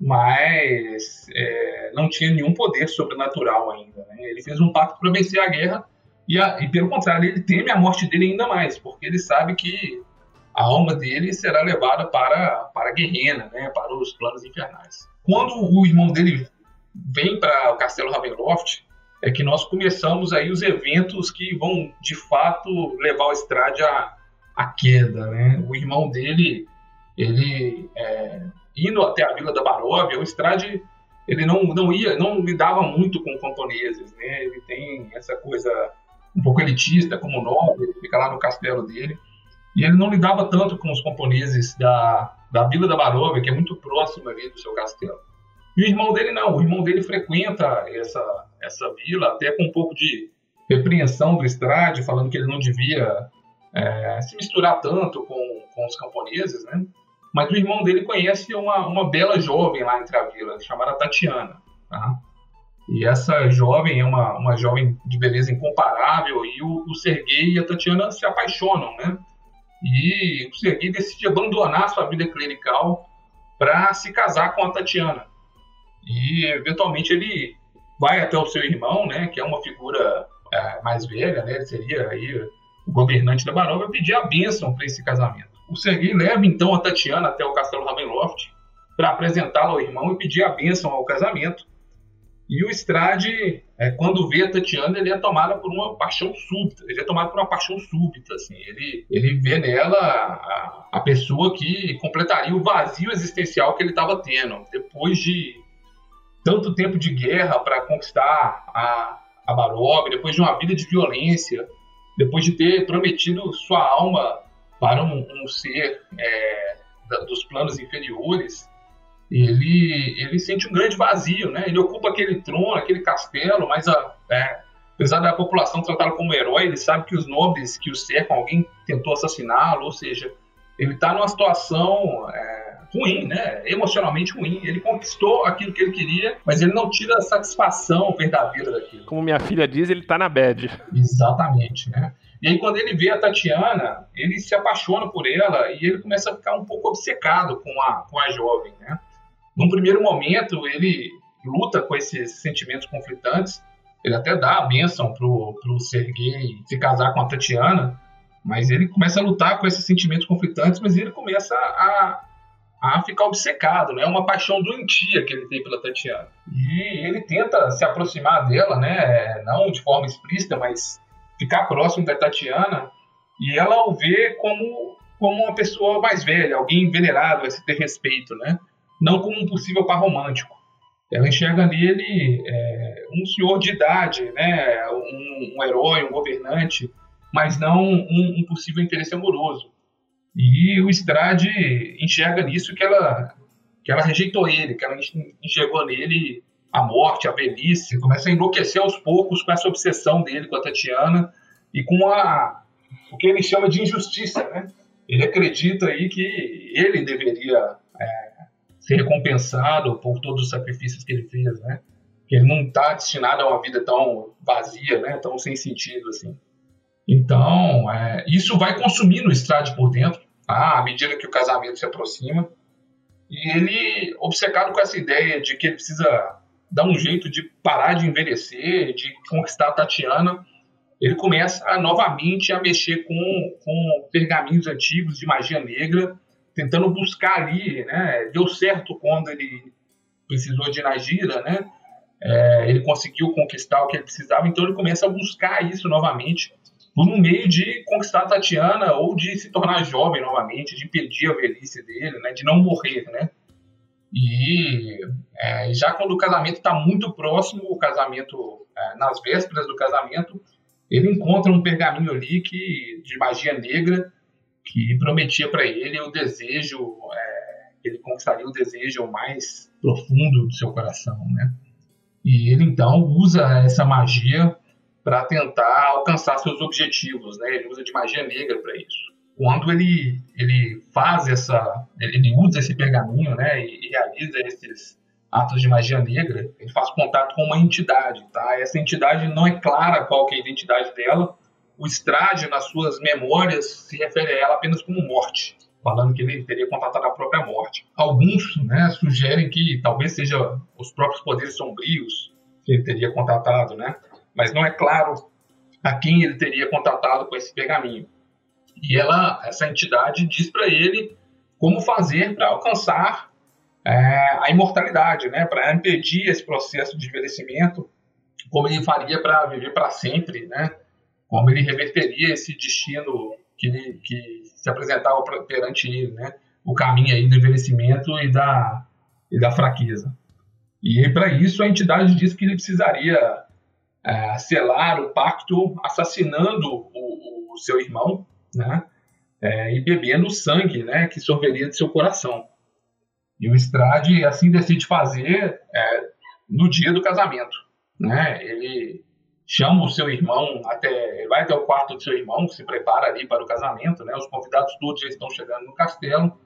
mas é, não tinha nenhum poder sobrenatural ainda. Né? Ele fez um pacto para vencer a guerra e, a, e, pelo contrário, ele teme a morte dele ainda mais, porque ele sabe que a alma dele será levada para, para a guerrena, né, para os planos infernais. Quando o irmão dele vem para o castelo Ravenloft, é que nós começamos aí os eventos que vão de fato levar o Strade à, à queda, né? O irmão dele, ele é, indo até a Vila da Baróvia, o Strade ele não, não ia, não lidava muito com camponeses, né? Ele tem essa coisa um pouco elitista como nobre, ele fica lá no castelo dele, e ele não lidava tanto com os camponeses da, da Vila da Baróvia, que é muito próximo ali do seu castelo. E o irmão dele não, o irmão dele frequenta essa, essa vila, até com um pouco de repreensão do Estrade, falando que ele não devia é, se misturar tanto com, com os camponeses, né? Mas o irmão dele conhece uma, uma bela jovem lá entre a vila, chamada Tatiana. Tá? E essa jovem é uma, uma jovem de beleza incomparável, e o, o Sergei e a Tatiana se apaixonam, né? E o Sergei decide abandonar sua vida clerical para se casar com a Tatiana. E eventualmente ele vai até o seu irmão, né, que é uma figura é, mais velha, né, seria aí o governante da Baróvia, pedir a bênção para esse casamento. O Serguei leva então a Tatiana até o castelo Ravenloft para apresentá-la ao irmão e pedir a bênção ao casamento. E o Strade, é, quando vê a Tatiana, ele é tomado por uma paixão súbita. Ele é tomado por uma paixão súbita. Assim. Ele, ele vê nela a, a pessoa que completaria o vazio existencial que ele estava tendo. Depois de tanto tempo de guerra para conquistar a, a Barob, depois de uma vida de violência, depois de ter prometido sua alma para um, um ser é, da, dos planos inferiores, ele, ele sente um grande vazio, né? Ele ocupa aquele trono, aquele castelo, mas a, é, apesar da população tratá-lo como herói, ele sabe que os nobres que o cercam, alguém tentou assassiná-lo, ou seja, ele está numa situação é, ruim, né? Emocionalmente ruim. Ele conquistou aquilo que ele queria, mas ele não tira a satisfação verdadeira daquilo. Como minha filha diz, ele está na bad. Exatamente, né? E aí, quando ele vê a Tatiana, ele se apaixona por ela e ele começa a ficar um pouco obcecado com a, com a jovem, né? Num primeiro momento, ele luta com esses sentimentos conflitantes. Ele até dá a bênção pro, pro Sergei se casar com a Tatiana, mas ele começa a lutar com esses sentimentos conflitantes, mas ele começa a, a ficar obcecado, né? É uma paixão doentia que ele tem pela Tatiana. E ele tenta se aproximar dela, né? Não de forma explícita, mas ficar próximo da Tatiana. E ela o vê como, como uma pessoa mais velha, alguém venerado, a se ter respeito, né? não como um possível par romântico. Ela enxerga nele é, um senhor de idade, né, um, um, herói, um governante, mas não um, um, possível interesse amoroso. E o Strade enxerga nisso que ela, que ela rejeitou ele, que ela enxergou nele a morte, a velhice, começa a enlouquecer aos poucos com essa obsessão dele com a Tatiana e com a, o que ele chama de injustiça. Né? Ele acredita aí que ele deveria é, ser recompensado por todos os sacrifícios que ele fez, né? Que ele não está destinado a uma vida tão vazia, né? Tão sem sentido assim. Então, é, isso vai consumindo o Strade por dentro? À medida que o casamento se aproxima. E ele, obcecado com essa ideia de que ele precisa dar um jeito de parar de envelhecer, de conquistar a Tatiana, ele começa a, novamente a mexer com, com pergaminhos antigos de magia negra tentando buscar ali, né? Deu certo quando ele precisou de Nagira, né? É, ele conseguiu conquistar o que ele precisava, então ele começa a buscar isso novamente um meio de conquistar a Tatiana ou de se tornar jovem novamente, de impedir a velhice dele, né? De não morrer, né? E é, já quando o casamento está muito próximo, o casamento, é, nas vésperas do casamento, ele encontra um pergaminho ali que, de magia negra que prometia para ele o desejo, é, ele conquistaria o desejo mais profundo do seu coração, né? E ele então usa essa magia para tentar alcançar seus objetivos, né? Ele usa de magia negra para isso. Quando ele ele faz essa, ele usa esse pergaminho, né? E, e realiza esses atos de magia negra, ele faz contato com uma entidade, tá? Essa entidade não é clara qual é a identidade dela, o Strade, nas suas memórias, se refere a ela apenas como morte, falando que ele teria contatado a própria morte. Alguns né, sugerem que talvez seja os próprios poderes sombrios que ele teria contatado, né? Mas não é claro a quem ele teria contatado com esse pergaminho. E ela, essa entidade diz para ele como fazer para alcançar é, a imortalidade, né? para impedir esse processo de envelhecimento, como ele faria para viver para sempre, né? como ele reverteria esse destino que, que se apresentava perante ele, né? O caminho aí do envelhecimento e da, e da fraqueza. E para isso a entidade disse que ele precisaria é, selar o pacto assassinando o, o seu irmão, né? É, e bebendo o sangue, né? Que sorveria de seu coração. E o Strade assim decide fazer é, no dia do casamento, né? Ele chama o seu irmão até. Vai até o quarto do seu irmão, se prepara ali para o casamento, né? Os convidados todos já estão chegando no castelo.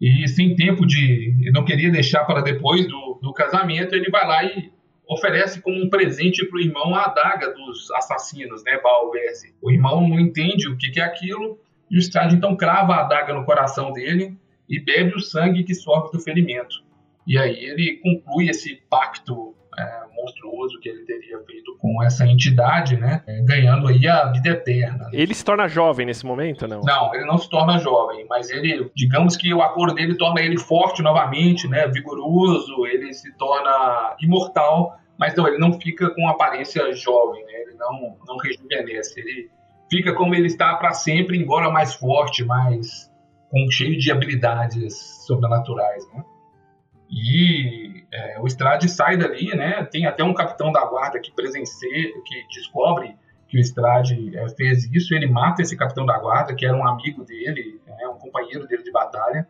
E sem tempo de. Não queria deixar para depois do, do casamento, ele vai lá e oferece como um presente para o irmão a adaga dos assassinos, né? Balverse. O irmão não entende o que, que é aquilo, e o Strade então crava a adaga no coração dele e bebe o sangue que sorve do ferimento. E aí ele conclui esse pacto é, monstruoso que ele teria feito com essa entidade, né? É, ganhando aí a vida eterna. Ele se torna jovem nesse momento, não? Não, ele não se torna jovem, mas ele, digamos que o acordo dele torna ele forte novamente, né? Vigoroso, ele se torna imortal, mas não, ele não fica com aparência jovem, né? Ele não, não rejuvenesce, ele fica como ele está para sempre, embora mais forte, mais com cheio de habilidades sobrenaturais, né? E é, o Strade sai dali, né? Tem até um capitão da guarda que presencia, que descobre que o Strade é, fez isso. Ele mata esse capitão da guarda, que era um amigo dele, né, um companheiro dele de batalha.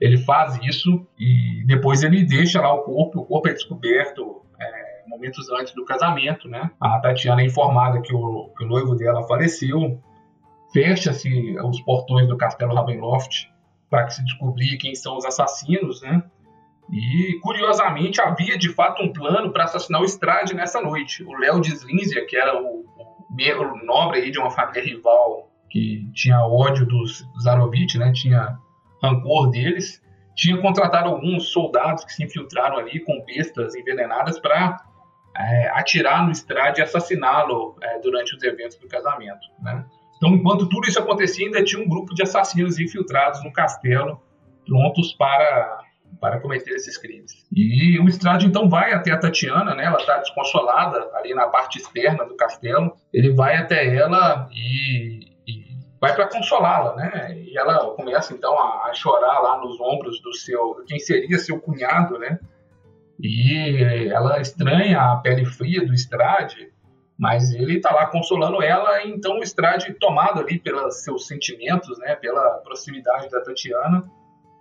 Ele faz isso e depois ele deixa lá o corpo, o corpo é descoberto é, momentos antes do casamento, né? A Tatiana é informada que o, que o noivo dela faleceu, fecha-se os portões do castelo Ravenloft para que se descobrir quem são os assassinos, né? E, curiosamente, havia de fato um plano para assassinar o Strade nessa noite. O Léo de Slinzia, que era o, o, nobre de uma família rival que tinha ódio dos Zarovich, né? Tinha rancor deles, tinha contratado alguns soldados que se infiltraram ali com bestas envenenadas para é, atirar no Strade e assassiná-lo é, durante os eventos do casamento, né? Então, enquanto tudo isso acontecia, ainda tinha um grupo de assassinos infiltrados no castelo, prontos para, para cometer esses crimes. E o Estrade então vai até a Tatiana, né? Ela está desconsolada ali na parte externa do castelo. Ele vai até ela e, e vai para consolá-la, né? E ela começa então a, a, chorar lá nos ombros do seu, quem seria seu cunhado, né? E ela estranha a pele fria do Estrade mas ele está lá consolando ela, então o Strade, tomado ali pelos seus sentimentos, né, pela proximidade da Tatiana,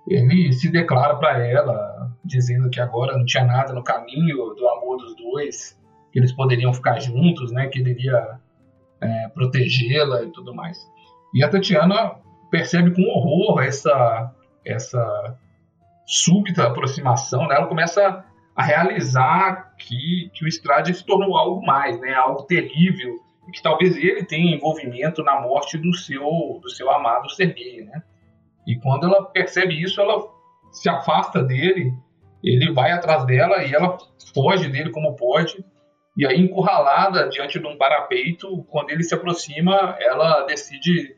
ele se declara para ela, dizendo que agora não tinha nada no caminho do amor dos dois, que eles poderiam ficar juntos, né, que ele iria é, protegê-la e tudo mais. E a Tatiana percebe com horror essa, essa súbita aproximação, né? ela começa a realizar que, que o Strade se tornou algo mais, né? algo terrível, e que talvez ele tenha envolvimento na morte do seu, do seu amado Sergei. Né? E quando ela percebe isso, ela se afasta dele, ele vai atrás dela e ela foge dele como pode. E aí, encurralada diante de um parapeito, quando ele se aproxima, ela decide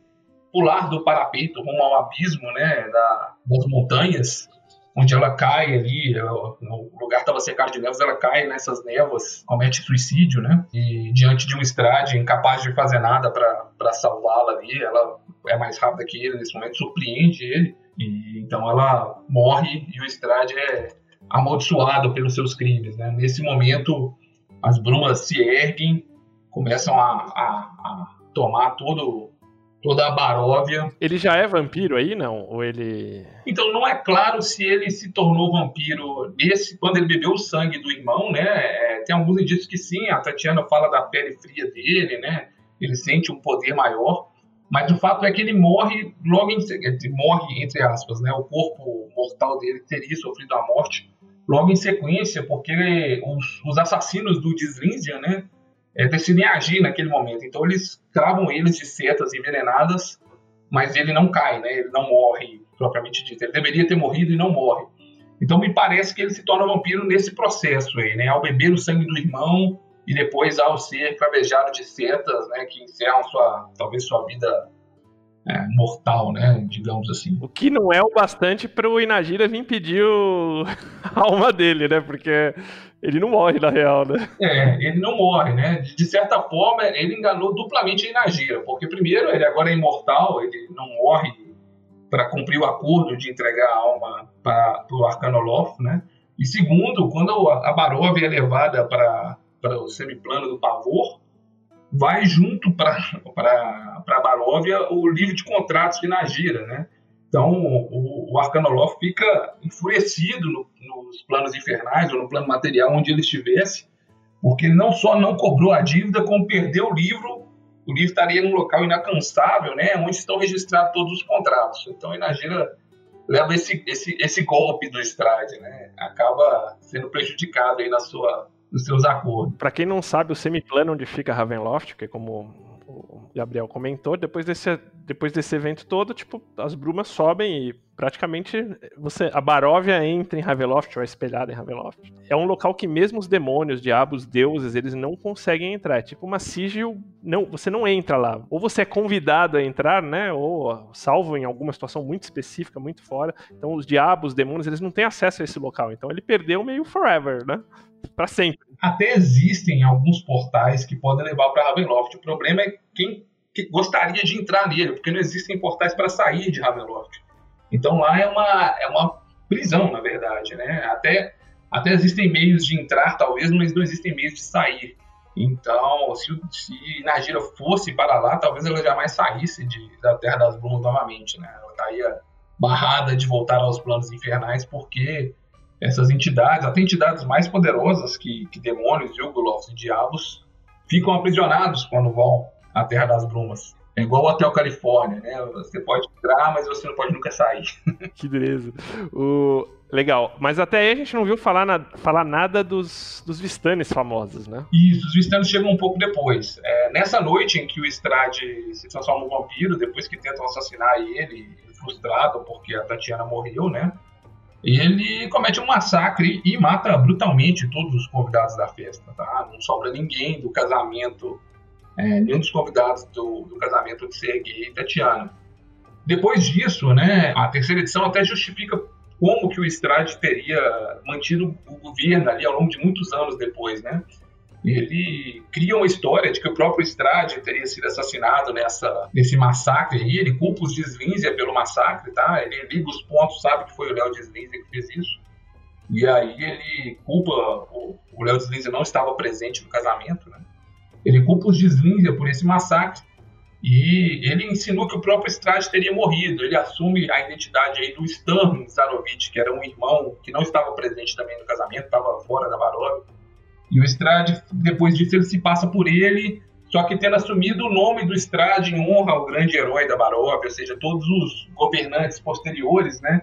pular do parapeito rumo ao abismo né, da, das montanhas onde ela cai ali, o lugar estava cercado de névoas, ela cai nessas névoas, comete suicídio, né? E diante de um Strade incapaz de fazer nada para salvá-la ali, ela é mais rápida que ele nesse momento, surpreende ele, e então ela morre e o Strade é amaldiçoado pelos seus crimes, né? Nesse momento, as brumas se erguem, começam a, a, a tomar todo toda a Baróvia. Ele já é vampiro aí, não? Ou ele. Então não é claro se ele se tornou vampiro desse, quando ele bebeu o sangue do irmão, né? É, tem alguns indícios que sim, a Tatiana fala da pele fria dele, né? Ele sente um poder maior. Mas o fato é que ele morre logo em seguida, morre entre aspas, né? O corpo mortal dele teria sofrido a morte logo em sequência, porque os, os assassinos do Deslindia, né? É, decidem agir naquele momento. Então eles cravam eles de setas envenenadas, mas ele não cai, né? Ele não morre propriamente dito. Ele deveria ter morrido e não morre. Então me parece que ele se torna vampiro nesse processo aí, né? Ao beber o sangue do irmão e depois ao ser cravejado de setas, né? Que encerram sua, talvez sua vida é, mortal, né? Digamos assim. O que não é o bastante para o Inagira vir pedir o... a alma dele, né? Porque ele não morre na real, né? É, ele não morre, né? De certa forma, ele enganou duplamente a Inagira, porque primeiro ele agora é imortal, ele não morre para cumprir o acordo de entregar a alma para o Arcanolof, né? E segundo, quando a Baróvia é levada para o semiplano do Pavor, vai junto para a Baróvia o livro de contratos de Nagira, né? Então o, o Arcanolof fica enfurecido no, nos planos infernais ou no plano material onde ele estivesse, porque ele não só não cobrou a dívida, como perdeu o livro. O livro estaria num local inacansável, né? Onde estão registrados todos os contratos. Então Inagira leva esse, esse, esse golpe do Strade, né? Acaba sendo prejudicado aí na sua dos seus acordos. Para quem não sabe, o semiplano onde fica Ravenloft, que é como o Gabriel comentou, depois desse, depois desse evento todo, tipo, as brumas sobem e praticamente você a Baróvia entra em Ravenloft ou é espelhada em Ravenloft. É um local que mesmo os demônios, diabos, deuses, eles não conseguem entrar. É tipo uma sigil, não, você não entra lá. Ou você é convidado a entrar, né, ou salvo em alguma situação muito específica, muito fora. Então os diabos, demônios, eles não têm acesso a esse local. Então ele perdeu meio forever, né? Para sempre. Até existem alguns portais que podem levar para Ravenloft. O problema é quem que gostaria de entrar nele, porque não existem portais para sair de Ravenloft. Então lá é uma, é uma prisão, na verdade, né? Até, até existem meios de entrar, talvez, mas não existem meios de sair. Então, se, se Nagira fosse para lá, talvez ela jamais saísse de, da Terra das Brumas novamente, né? Ela estaria barrada de voltar aos planos infernais, porque essas entidades, até entidades mais poderosas que, que demônios, Yugoloths e diabos, ficam aprisionados quando vão à Terra das Brumas. É igual o Hotel Califórnia, né? Você pode entrar, mas você não pode nunca sair. que beleza. O... Legal, mas até aí a gente não viu falar, na... falar nada dos, dos Vistanes famosos, né? Isso, os Vistanes chegam um pouco depois. É, nessa noite em que o Strade se transforma em vampiro, depois que tentam assassinar ele, frustrado porque a Tatiana morreu, né? Ele comete um massacre e mata brutalmente todos os convidados da festa, tá? Não sobra ninguém do casamento é, nenhum dos convidados do, do casamento de Sergei e Tatiana. Depois disso, né, a terceira edição até justifica como que o Strade teria mantido o governo ali ao longo de muitos anos depois, né? Ele cria uma história de que o próprio Strade teria sido assassinado nessa, nesse massacre aí, ele culpa os Deslínzia pelo massacre, tá? Ele liga os pontos, sabe que foi o Léo Deslínzia que fez isso. E aí ele culpa, o Léo Deslínzia não estava presente no casamento, né? Ele culpa os Deslíndia por esse massacre e ele insinua que o próprio Strade teria morrido. Ele assume a identidade aí do Stan Zarovich, que era um irmão que não estava presente também no casamento, estava fora da Varov. E o Strade, depois disso, ele se passa por ele, só que tendo assumido o nome do Strade em honra ao grande herói da Varov, ou seja, todos os governantes posteriores, né?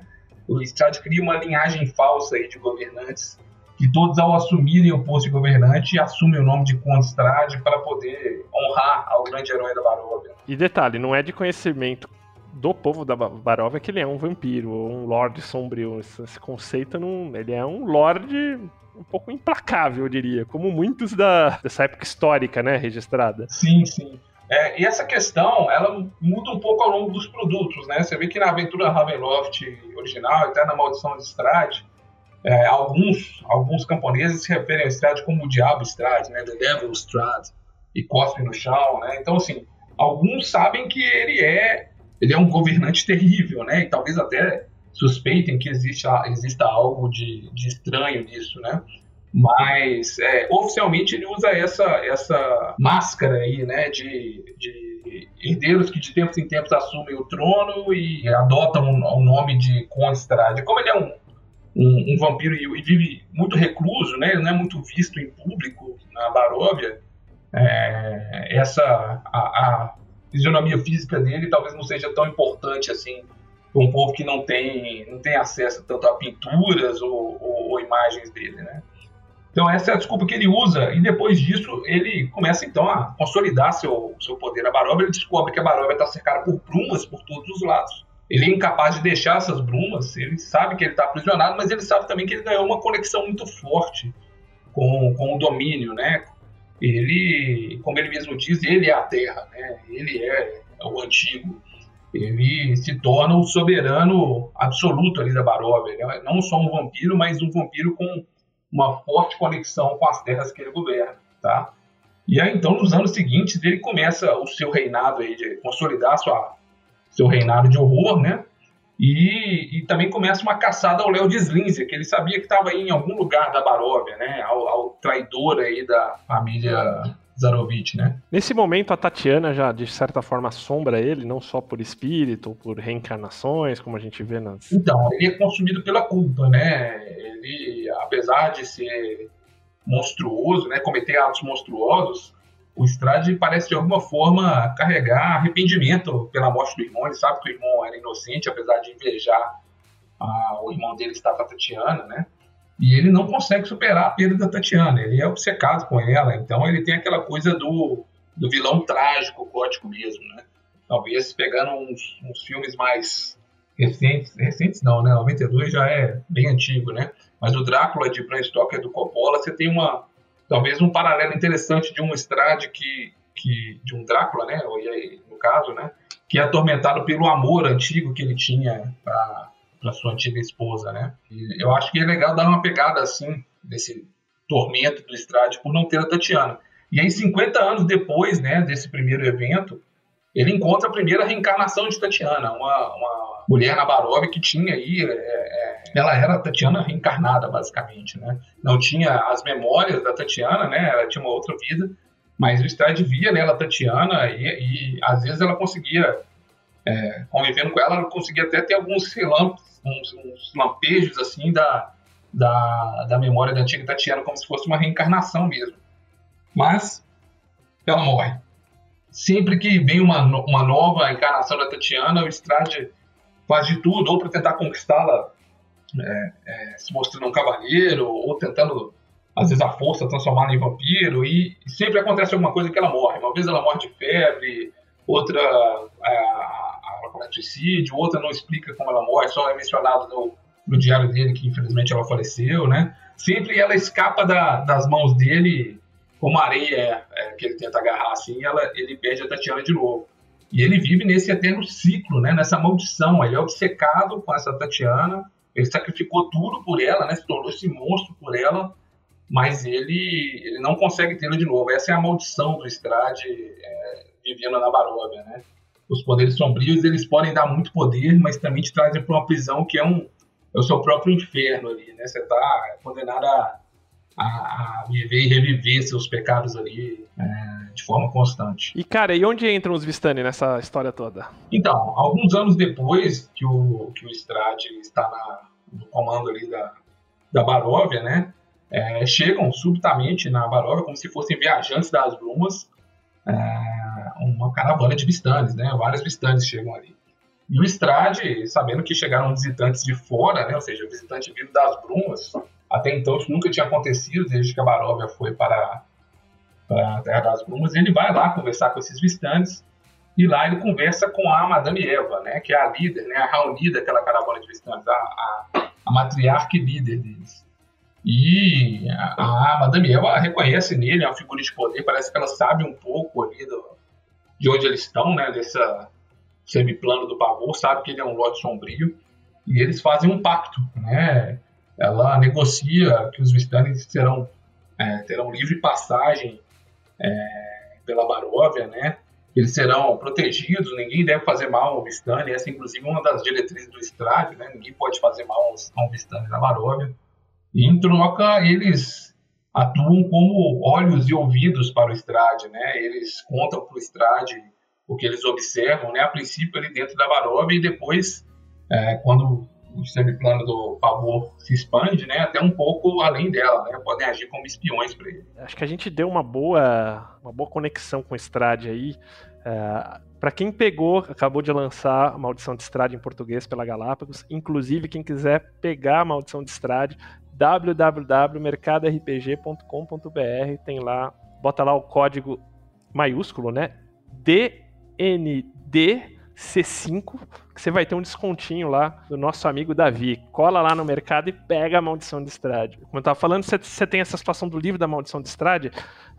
O Strade cria uma linhagem falsa aí de governantes que todos, ao assumirem o posto de governante, assumem o nome de Conde Strade para poder honrar ao grande herói da Baróvia. E detalhe, não é de conhecimento do povo da Baróvia que ele é um vampiro, ou um lord sombrio. Esse conceito, não, ele é um lord um pouco implacável, eu diria, como muitos da, dessa época histórica, né, registrada. Sim, sim. É, e essa questão, ela muda um pouco ao longo dos produtos, né? Você vê que na aventura Ravenloft original, até na Maldição de Strade, é, alguns, alguns camponeses se referem ao Strade como o Diabo Strade, né? The Devil Strade, e cospe no chão, né? Então, assim, alguns sabem que ele é, ele é um governante terrível, né? E talvez até suspeitem que existe, exista algo de, de estranho nisso, né? Mas é, oficialmente ele usa essa, essa máscara aí, né? De, de herdeiros que de tempos em tempos assumem o trono e adotam o, nome de Conde Strade. Como ele é um um, um vampiro e, e, vive muito recluso, né? Ele não é muito visto em público na Baróvia. É, essa a, a, fisionomia física dele talvez não seja tão importante assim um povo que não tem não tem acesso tanto a pinturas ou, ou, ou, imagens dele, né? Então essa é a desculpa que ele usa e depois disso ele começa então a consolidar seu seu poder na Baróvia. Ele descobre que a Baróvia está cercada por brumas por todos os lados ele é incapaz de deixar essas brumas, ele sabe que ele está aprisionado, mas ele sabe também que ele ganhou uma conexão muito forte com, com o domínio, né? Ele, como ele mesmo diz, ele é a Terra, né? Ele é, o antigo. Ele se torna o soberano absoluto ali da Baróvia. Ele é não só um vampiro, mas um vampiro com uma forte conexão com as terras que ele governa, tá? E aí, então, nos anos seguintes, ele começa o seu reinado aí de consolidar sua seu reinado de horror, né? E, e, também começa uma caçada ao Léo Deslínzia, que ele sabia que estava em algum lugar da Baróvia, né? Ao, ao, traidor aí da família Zarovich, né? Nesse momento, a Tatiana já, de certa forma, assombra ele, não só por espírito, por reencarnações, como a gente vê nas... Então, ele é consumido pela culpa, né? Ele, apesar de ser monstruoso, né? Cometer atos monstruosos, o Strade parece de alguma forma carregar arrependimento pela morte do irmão. Ele sabe que o irmão era inocente, apesar de invejar ah, o irmão dele estar com a Tatiana, né? E ele não consegue superar a perda da Tatiana. Ele é obcecado com ela, então ele tem aquela coisa do, do vilão trágico, gótico mesmo, né? Talvez pegando uns, uns filmes mais recentes, recentes não, né? 92 já é bem antigo, né? Mas o Drácula de Bram Stoker do Coppola, você tem uma talvez um paralelo interessante de um Estrade que, que de um Drácula, né, no caso, né, que é atormentado pelo amor antigo que ele tinha para sua antiga esposa, né. E eu acho que é legal dar uma pegada assim desse tormento do Estrade por não ter a Tatiana. E aí 50 anos depois, né, desse primeiro evento, ele encontra a primeira reencarnação de Tatiana, uma, uma mulher na Barov que tinha aí é, é, ela era a Tatiana reencarnada, basicamente, né? Não tinha as memórias da Tatiana, né? Ela tinha uma outra vida, mas o Strade via nela a Tatiana e, e às vezes ela conseguia é, convivendo com ela, eu consegui até ter alguns relâmpagos, uns, lampejos assim da, da, da memória da antiga Tatiana, como se fosse uma reencarnação mesmo. Mas ela morre. Sempre que vem uma, uma nova encarnação da Tatiana, o Strade faz de tudo, ou para tentar conquistá-la, é, é, se mostrando um cavaleiro, ou tentando, às vezes, a força transformá-la em vampiro, e sempre acontece alguma coisa que ela morre. Uma vez ela morre de febre, outra é, suicídio, outra não explica como ela morre, só é mencionado no, no diário dele que infelizmente ela faleceu, né? Sempre ela escapa da, das mãos dele como areia é, é, que ele tenta agarrar assim, ela, ele perde a Tatiana de novo. E ele vive nesse eterno ciclo, né, nessa maldição. Ele é obcecado com essa Tatiana, ele sacrificou tudo por ela, né, se tornou esse monstro por ela, mas ele, ele não consegue tê-la de novo. Essa é a maldição do Estrade é, vivendo na Baróvia. Né? Os poderes sombrios eles podem dar muito poder, mas também te trazem para uma prisão que é, um, é o seu próprio inferno ali. Né? Você está condenado a a, a viver e reviver seus pecados ali é, de forma constante. E cara, e onde entram os Vistani nessa história toda? Então, alguns anos depois que o, que o Strade está na, no comando ali da, da Baróvia, né? É, chegam subitamente na Baróvia como se fossem viajantes das brumas, é, uma caravana de Vistanes, né? Vários Vistanes chegam ali. E o Strade, sabendo que chegaram visitantes de fora, né? Ou seja, visitante vindo das brumas, até então isso nunca tinha acontecido desde que a Baróvia foi para, para a Terra das Brumas. Ele vai lá conversar com esses vistantes e lá ele conversa com a Madame Eva, né, que é a líder, né, a Raoni daquela caravana de vistantes, a, a, a matriarca e líder deles. E a, a, Madame Eva reconhece nele, é uma figura de poder, parece que ela sabe um pouco ali do, de onde eles estão, né, dessa semiplano do pavor, sabe que ele é um lote sombrio, e eles fazem um pacto, né, ela negocia que os Vistani serão, é, terão livre passagem é, pela Baróvia, né? Eles serão protegidos, ninguém deve fazer mal ao Vistani, essa é inclusive uma das diretrizes do Estrade, né? Ninguém pode fazer mal a um Vistani na Baróvia. E em troca, eles atuam como olhos e ouvidos para o Estrade, né? Eles contam para o Estrade o que eles observam, né? A princípio ali dentro da Baróvia e depois, é, quando o semiplano do pavor se expande, né, até um pouco além dela, né, podem agir como espiões para ele. Acho que a gente deu uma boa, uma boa conexão com o Strade aí. É, para quem pegou, acabou de lançar a Maldição de Strade em português pela Galápagos, inclusive quem quiser pegar a Maldição de Strade, www.mercadorpg.com.br, tem lá, bota lá o código maiúsculo, né? DND C5, que você vai ter um descontinho lá do nosso amigo Davi. Cola lá no mercado e pega a Maldição de Estrade. Como eu estava falando, você, tem essa situação do livro da Maldição de Estrade.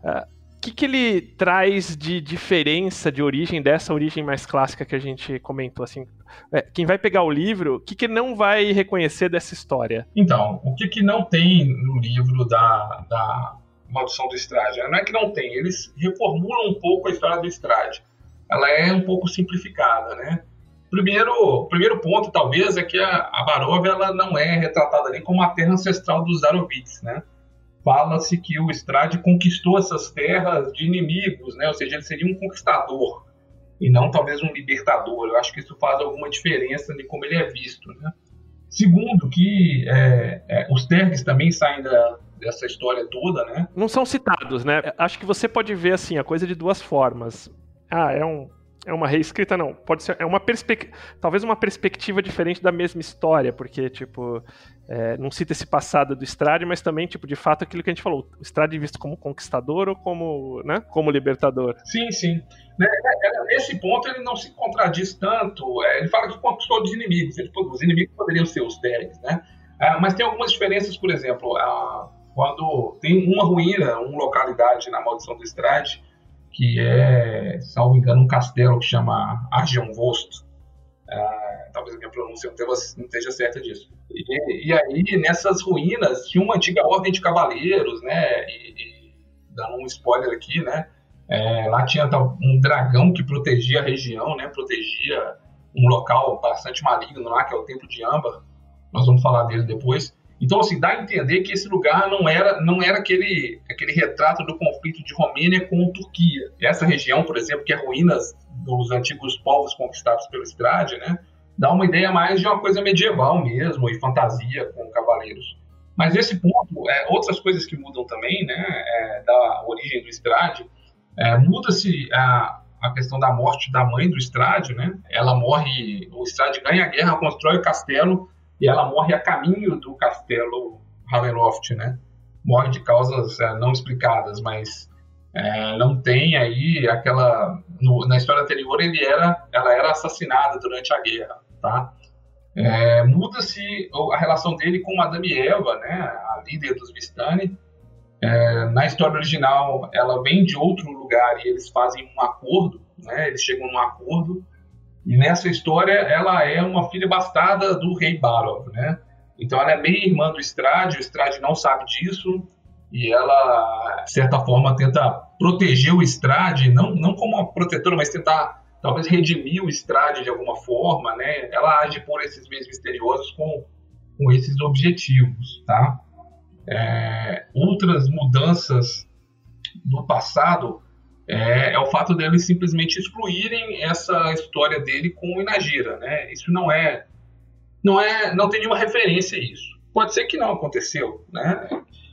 Uh, que, que ele traz de diferença, de origem, dessa origem mais clássica que a gente comentou? Assim, é, quem vai pegar o livro, o que, que não vai reconhecer dessa história? Então, o que, que não tem no livro da, da Maldição do Estrade? Não é que não tem, eles reformulam um pouco a história do Estrade ela é um pouco simplificada, né? Primeiro, primeiro ponto, talvez, é que a, a ela não é retratada ali como a terra ancestral dos Zarovits, né? Fala-se que o Strade conquistou essas terras de inimigos, né? Ou seja, ele seria um conquistador e não talvez um libertador. Eu acho que isso faz alguma diferença de como ele é visto, né? Segundo, que é, é, os Tergs também saem da, dessa história toda, né? Não são citados, né? Acho que você pode ver assim a coisa de duas formas ah, é um é uma reescrita não, pode ser é uma perspectiva, talvez uma perspectiva diferente da mesma história, porque tipo é, não cita esse passado do Strade, mas também tipo de fato aquilo que a gente falou, o Strade visto como conquistador ou como, né, como libertador. Sim, sim. Né, é, é, nesse ponto ele não se contradiz tanto. Ele fala que conquistou os inimigos, os inimigos poderiam ser os Dereks, né? Mas tem algumas diferenças, por exemplo, quando tem uma ruína, uma localidade na Maldição do Strade que é, salvo engano, um castelo que chama Argenvost. Uh, talvez a minha pronúncia não esteja certa disso. E, e, aí, nessas ruínas, tinha uma antiga ordem de cavaleiros, né? E, e dando um spoiler aqui, né? É, lá tinha um dragão que protegia a região, né? Protegia um local bastante maligno lá, que é o Templo de Âmbar. Nós vamos falar dele depois. Então, assim, dá a entender que esse lugar não era, não era aquele, aquele retrato do conflito de Romênia com Turquia. Essa região, por exemplo, que é ruínas dos antigos povos conquistados pelo Strade, né? Dá uma ideia mais de uma coisa medieval mesmo e fantasia com cavaleiros. Mas esse ponto, é, outras coisas que mudam também, né? É, da origem do Strade, é, muda-se a, a questão da morte da mãe do Strade, né? Ela morre, o Strade ganha a guerra, constrói o castelo e ela morre a caminho do castelo Ravenloft, né? Morre de causas é, não explicadas, mas é, não tem aí aquela no, na história anterior ele era, ela era assassinada durante a guerra, tá? É, Muda-se a relação dele com Madame Eva, né? A líder dos Vistani. É, na história original, ela vem de outro lugar e eles fazem um acordo, né? Eles chegam num acordo e nessa história, ela é uma filha bastarda do rei Barov, né? Então ela é meio irmã do Strade, o Strade não sabe disso, e ela, de certa forma, tenta proteger o Strade, não, não como uma protetora, mas tentar talvez redimir o Strade de alguma forma, né? Ela age por esses meios misteriosos com, com esses objetivos, tá? É, outras mudanças do passado é, é, o fato deles simplesmente excluírem essa história dele com o Inagira, né? Isso não é, não é, não tem nenhuma referência a isso. Pode ser que não aconteceu, né?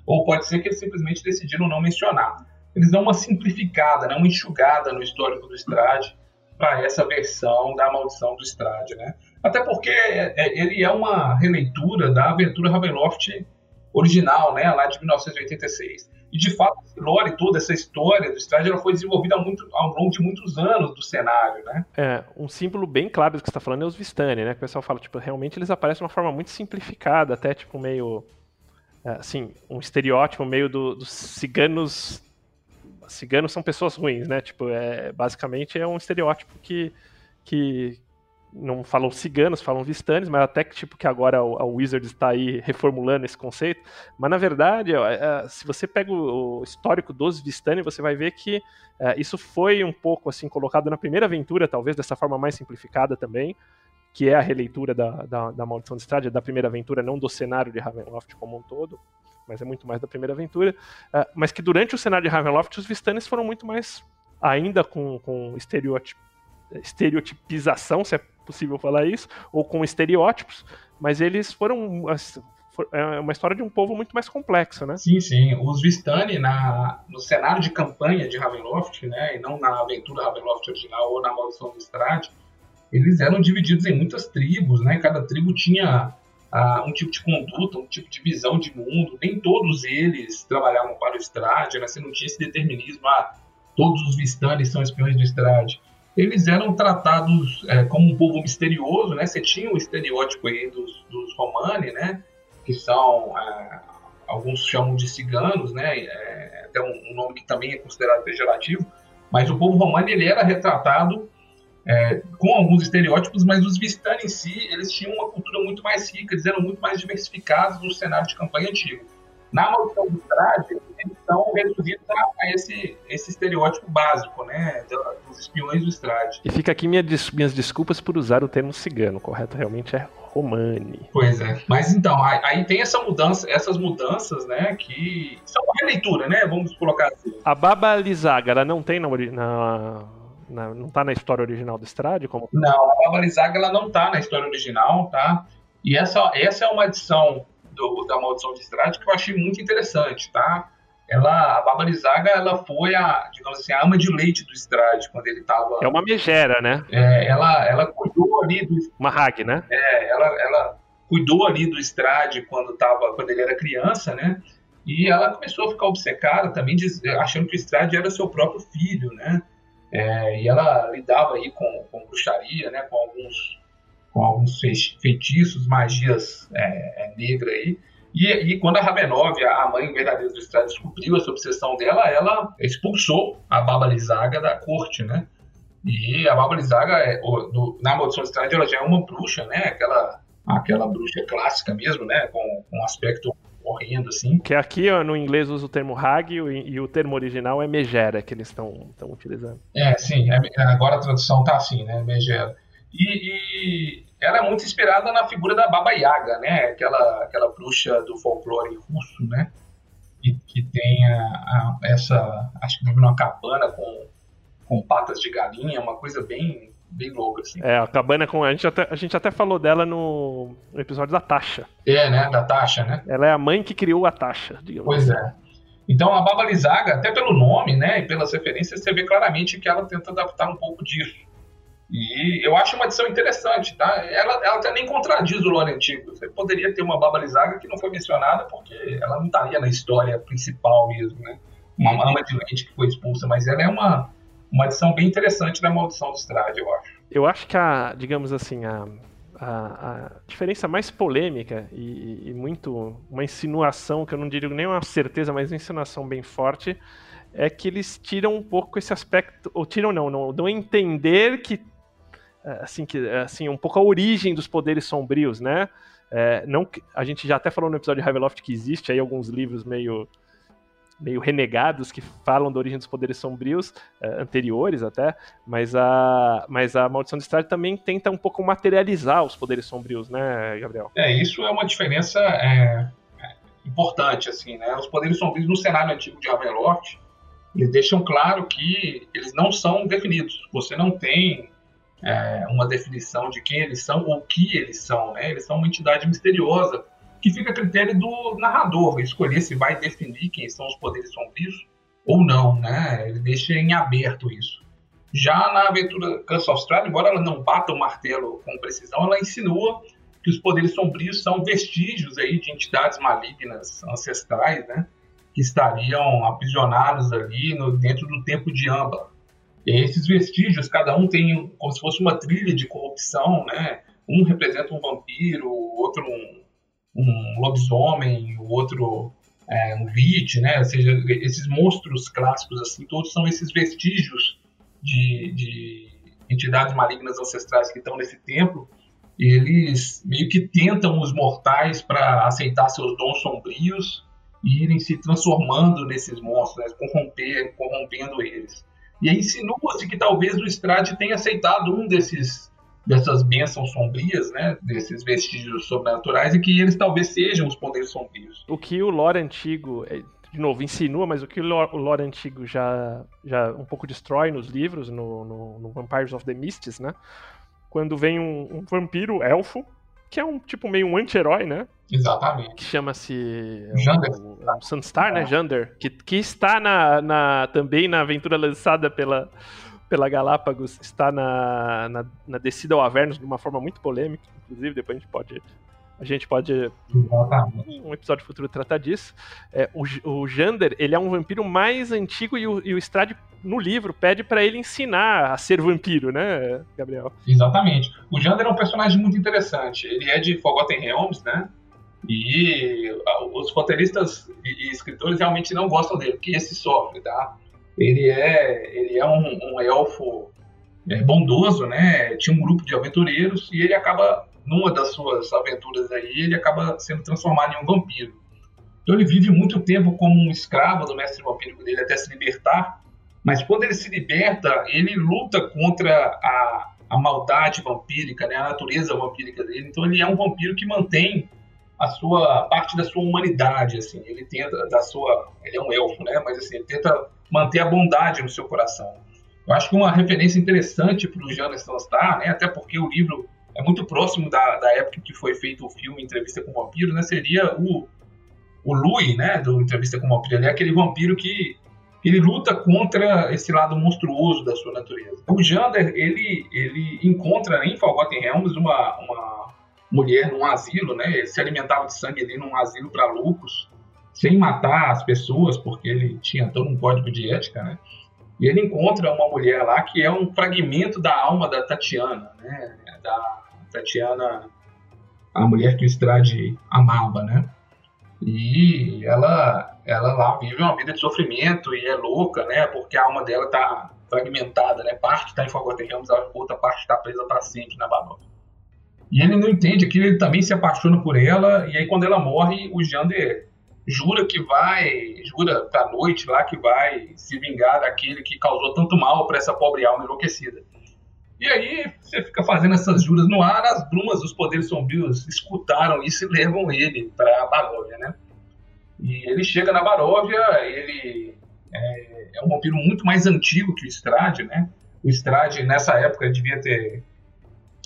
Ou pode ser que eles simplesmente decidiram não mencionar. Eles dão uma simplificada, né? uma enxugada no histórico do Strade para essa versão da maldição do Strade, né? Até porque é, é, ele é uma releitura da aventura Ravenloft original, né? Lá de 1986. E de fato, esse lore, toda essa história do Strade, ela foi desenvolvida muito, ao longo de muitos anos do cenário, né? É, um símbolo bem claro do que você está falando é os Vistani, né? Que o pessoal fala, tipo, realmente eles aparecem de uma forma muito simplificada, até tipo meio. É, assim, um estereótipo meio do, dos ciganos. Ciganos são pessoas ruins, né? Tipo, é, basicamente é um estereótipo que, que, não falam ciganos, falam vistanes, mas até que tipo que agora a Wizards está aí reformulando esse conceito. Mas na verdade, se você pega o histórico dos vistanes, você vai ver que é, isso foi um pouco assim colocado na primeira aventura, talvez dessa forma mais simplificada também, que é a releitura da, da, da Maldição de Estrade, da primeira aventura, não do cenário de Ravenloft como um todo, mas é muito mais da primeira aventura. É, mas que durante o cenário de Ravenloft, os vistanes foram muito mais ainda com, com estereótipo estereotipização, se é possível falar isso, ou com estereótipos, mas eles foram é uma história de um povo muito mais complexo, né? Sim, sim. Os Vistani, na, no cenário de campanha de Ravenloft, né, e não na aventura Ravenloft original ou na Maldição do Strade, eles eram divididos em muitas tribos, né? Cada tribo tinha ah, um tipo de conduta, um tipo de visão de mundo. Nem todos eles trabalhavam para o Strade, né? Você não tinha esse determinismo, ah, todos os Vistani são espiões do Strade eles eram tratados é, como um povo misterioso, né? Você tinha o estereótipo aí dos, dos Romani, né? Que são, é, alguns chamam de ciganos, né? É, até um, um, nome que também é considerado pejorativo. Mas o povo romano ele era retratado é, com alguns estereótipos, mas os Vistani em si, eles tinham uma cultura muito mais rica, eles eram muito mais diversificados no cenário de campanha antigo. Na maldição do Strade, eles estão reduzidos a, esse, esse estereótipo básico, né, dos espiões do Strade. E fica aqui minha, minhas desculpas por usar o termo cigano, correto? Realmente é Romani. Pois é. Mas então, aí, tem essa mudança, essas mudanças, né, que são uma releitura, né, vamos colocar assim. A Baba Lizaga, ela não tem na, na, na, não tá na história original do Strade? Como... Não, a Baba Lizaga, ela não tá na história original, tá? E essa, essa é uma adição do, da Maldição de Estrade que eu achei muito interessante, tá? Ela, a Bárbara Zaga, ela foi a, digamos assim, a ama de leite do Estrade quando ele estava. É uma megera, né? É, ela, ela cuidou ali do. Uma hag, né? É, ela, ela cuidou ali do Estrade quando, tava, quando ele era criança, né? E ela começou a ficar obcecada também, achando que o Estrade era seu próprio filho, né? É, e ela lidava aí com, com bruxaria, né? Com alguns com alguns feitiços, magias é, é, negra aí. E, e, quando a Ravenóvia, a mãe verdadeira do Estrade, descobriu essa obsessão dela, ela expulsou a Baba Lizaga da corte, né? E a Baba Lizaga, é, no, na Maldição do Estrade, ela já é uma bruxa, né? Aquela, aquela bruxa clássica mesmo, né? Com, com um aspecto horrendo, assim. Que aqui ó, no inglês usa o termo hag e, e o termo original é megera que eles estão utilizando. É, sim. É, agora a tradução tá assim, né? Megera. E, e, ela é muito inspirada na figura da Baba Yaga, né? Aquela, aquela bruxa do folclore russo, né? Que, que tem a, a, essa, acho que vive numa cabana com, com patas de galinha, uma coisa bem, bem louca, assim. É, a cabana com. A gente até, a gente até falou dela no, no episódio da Tasha. É, né? Da Tasha, né? Ela é a mãe que criou a Tasha, digamos. Pois é. Então a Baba Lizaga, até pelo nome, né, e pelas referências, você vê claramente que ela tenta adaptar um pouco disso. E eu acho uma edição interessante, tá? Ela, ela até nem contradiz o lore antigo. Você poderia ter uma Baba Lizaga que não foi mencionada porque ela não estaria na história principal mesmo, né? Uma ama de leite que foi expulsa, mas ela é uma, uma edição bem interessante da Maldição do Strade, eu acho. Eu acho que a, digamos assim, a, a, a diferença mais polêmica e, e, muito uma insinuação, que eu não diria nem uma certeza, mas uma insinuação bem forte, é que eles tiram um pouco esse aspecto, ou tiram não, não dão a entender que assim que assim um pouco a origem dos poderes sombrios, né? É, não, a gente já até falou no episódio de Ravenloft que existe aí alguns livros meio meio renegados que falam da origem dos poderes sombrios, uh, anteriores até, mas a, mas a Maldição de Strade também tenta um pouco materializar os poderes sombrios, né, Gabriel? É, isso é uma diferença é, importante, assim, né? Os poderes sombrios no cenário antigo de Ravenloft, eles deixam claro que eles não são definidos. Você não tem é, uma definição de quem eles são ou o que eles são, né? Eles são uma entidade misteriosa que fica a critério do narrador escolher se vai definir quem são os poderes sombrios ou não, né? Ele deixa em aberto isso. Já na aventura of Strahd, embora ela não bata o martelo com precisão, ela insinua que os poderes sombrios são vestígios aí de entidades malignas ancestrais, né? Que estariam aprisionados ali no, dentro do tempo de Amba. Esses vestígios, cada um tem como se fosse uma trilha de corrupção, né? Um representa um vampiro, o outro um, um lobisomem, o outro é, um lich, né? Ou seja, esses monstros clássicos assim, todos são esses vestígios de, de entidades malignas ancestrais que estão nesse templo. Eles meio que tentam os mortais para aceitar seus dons sombrios e irem se transformando nesses monstros, né? corromper, corrompendo eles. E aí insinua-se que talvez o Strade tenha aceitado um desses dessas bênçãos sombrias, né, desses vestígios sobrenaturais e que eles talvez sejam os poderes sombrios. O que o lore antigo, é, de novo, insinua, mas o que o lore, antigo já, já um pouco destrói nos livros, no, no, no Vampires of the Mists, né, quando vem um, um vampiro elfo, que é um tipo meio um anti-herói, né? Exatamente. Que chama-se Jander. O, o Sunstar, né? Jander. Que, que está na, na, também na aventura lançada pela, pela Galápagos está na, na, na, descida ao Avernus de uma forma muito polêmica, inclusive, depois a gente pode. A gente pode. Um episódio futuro tratar disso. É, o, o Jander, ele é um vampiro mais antigo e o, e o Strade, no livro, pede para ele ensinar a ser vampiro, né, Gabriel? Exatamente. O Jander é um personagem muito interessante. Ele é de Forgotten Realms, né? E os roteiristas e escritores realmente não gostam dele, porque esse sofre, tá? ele é, ele é um, um elfo é, bondoso, né? Tinha um grupo de aventureiros e ele acaba, numa das suas aventuras aí, ele acaba sendo transformado em um vampiro. Então ele vive muito tempo como um escravo do mestre vampírico dele até se libertar, mas quando ele se liberta, ele luta contra a, a maldade vampírica, né? A natureza vampírica dele. Então ele é um vampiro que mantém a sua parte da sua humanidade, assim. Ele tenta da sua, ele é um elfo, né? Mas assim, ele tenta manter a bondade no seu coração. Eu acho que uma referência interessante para o Jonathan Star, né, até porque o livro é muito próximo da, da época que foi feito o filme Entrevista com o Vampiro, né, seria o, o Louis, né, do Entrevista com o Vampiro. Ele é aquele vampiro que ele luta contra esse lado monstruoso da sua natureza. O Jander, ele, ele encontra em Forgotten Realms uma, uma mulher num asilo, né, ele se alimentava de sangue ali num asilo para loucos, sem matar as pessoas, porque ele tinha todo um código de ética, né? E ele encontra uma mulher lá que é um fragmento da alma da Tatiana, né? Da Tatiana, a mulher que o Strade amava, né? E ela, ela lá vive uma vida de sofrimento e é louca, né? Porque a alma dela tá fragmentada, né? Parte está em Forgotten a outra parte está presa para sempre na Baróvia. E ele não entende que ele também se apaixona por ela, e aí quando ela morre, o Jander jura que vai, jura pra noite lá que vai se vingar daquele que causou tanto mal para essa pobre alma enlouquecida. E aí você fica fazendo essas juras no ar, as brumas dos poderes sombrios escutaram isso e levam ele para Baróvia, né? E ele chega na Baróvia, ele é, é um vampiro muito mais antigo que o Strade, né? O Strade, nessa época, devia ter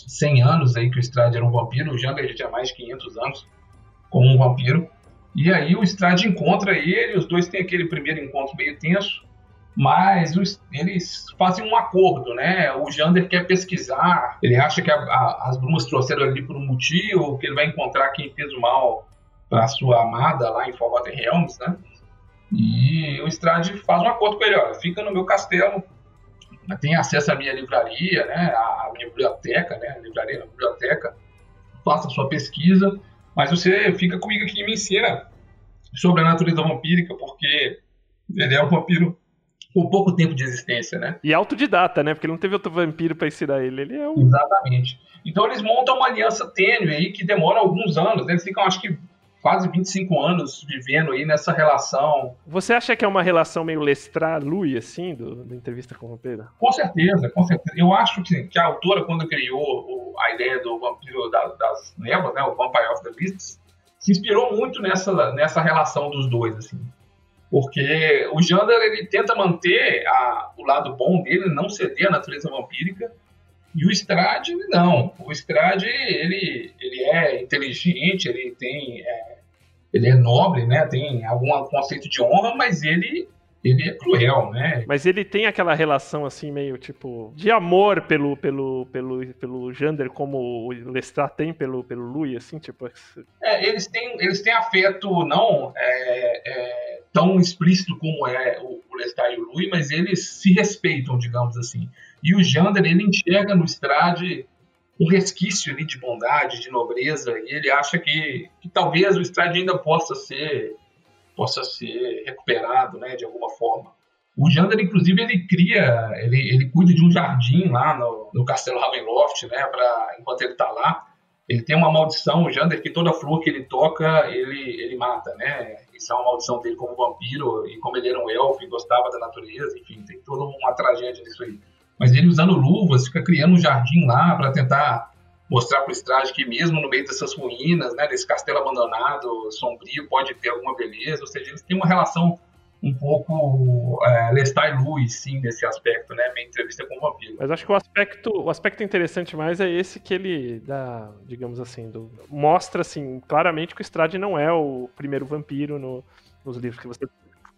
100 anos aí que o Strade era um vampiro, o Jander já tinha mais de 500 anos como um vampiro. E aí o Strade encontra ele, os dois têm aquele primeiro encontro meio tenso, mas os, eles fazem um acordo, né? O Jander quer pesquisar, ele acha que a, a, as brumas trouxeram ele por um motivo, que ele vai encontrar quem fez o mal para sua amada lá em Forgotten Realms, né? E o Strade faz um acordo com ele, olha, fica no meu castelo, tem acesso à minha livraria, né? À minha biblioteca, né? A livraria, a biblioteca, faça sua pesquisa, mas você fica comigo aqui e me ensina sobre a natureza vampírica, porque ele é um vampiro com pouco tempo de existência, né? E autodidata, né? Porque não teve outro vampiro para ensinar ele. Ele é um. Exatamente. Então eles montam uma aliança tênue aí que demora alguns anos. Né? Eles ficam, acho que, quase 25 anos vivendo aí nessa relação. Você acha que é uma relação meio Lestra-Lui, assim, do, da entrevista com o vampiro? Com certeza, com certeza. Eu acho que, que a autora, quando criou o, a ideia do vampiro da, das névoas, né? O Vampire of the Beasts, se inspirou muito nessa, nessa relação dos dois, assim. Porque o Jander ele tenta manter a, o lado bom dele, não ceder à natureza vampírica, e o Strade não. O Strade ele, ele é inteligente, ele tem é, ele é nobre, né? Tem algum conceito de honra, mas ele ele é cruel, né? Mas ele tem aquela relação assim meio tipo de amor pelo pelo pelo pelo Jander como o Lestat tem pelo pelo Louis, assim, tipo. É, eles têm eles têm afeto não é, é, tão explícito como é o, o e o Louis, mas eles se respeitam, digamos assim. E o Jander ele enxerga no Strade um resquício ali de bondade, de nobreza, e ele acha que, que talvez o Strade ainda possa ser possa ser recuperado, né, de alguma forma. O Jander, inclusive, ele cria, ele, ele cuida de um jardim lá no, no Castelo Ravenloft, né, para enquanto ele está lá. Ele tem uma maldição, o Jander, que toda flor que ele toca, ele, ele mata, né? Isso é maldição dele como vampiro, e como ele era um elfo e gostava da natureza, enfim, tem toda uma tragédia nisso aí. Mas ele usando luvas, fica criando um jardim lá para tentar mostrar para o Strade que mesmo no meio dessas ruínas, né, desse castelo abandonado, sombrio, pode ter alguma beleza. Ou seja, eles têm uma relação um pouco é, Lestat e Luz, sim, nesse aspecto, né? Minha entrevista com o vampiro. Mas acho que o aspecto, o aspecto interessante mais é esse que ele dá, digamos assim, do, mostra assim claramente que o Strade não é o primeiro vampiro no, nos livros que você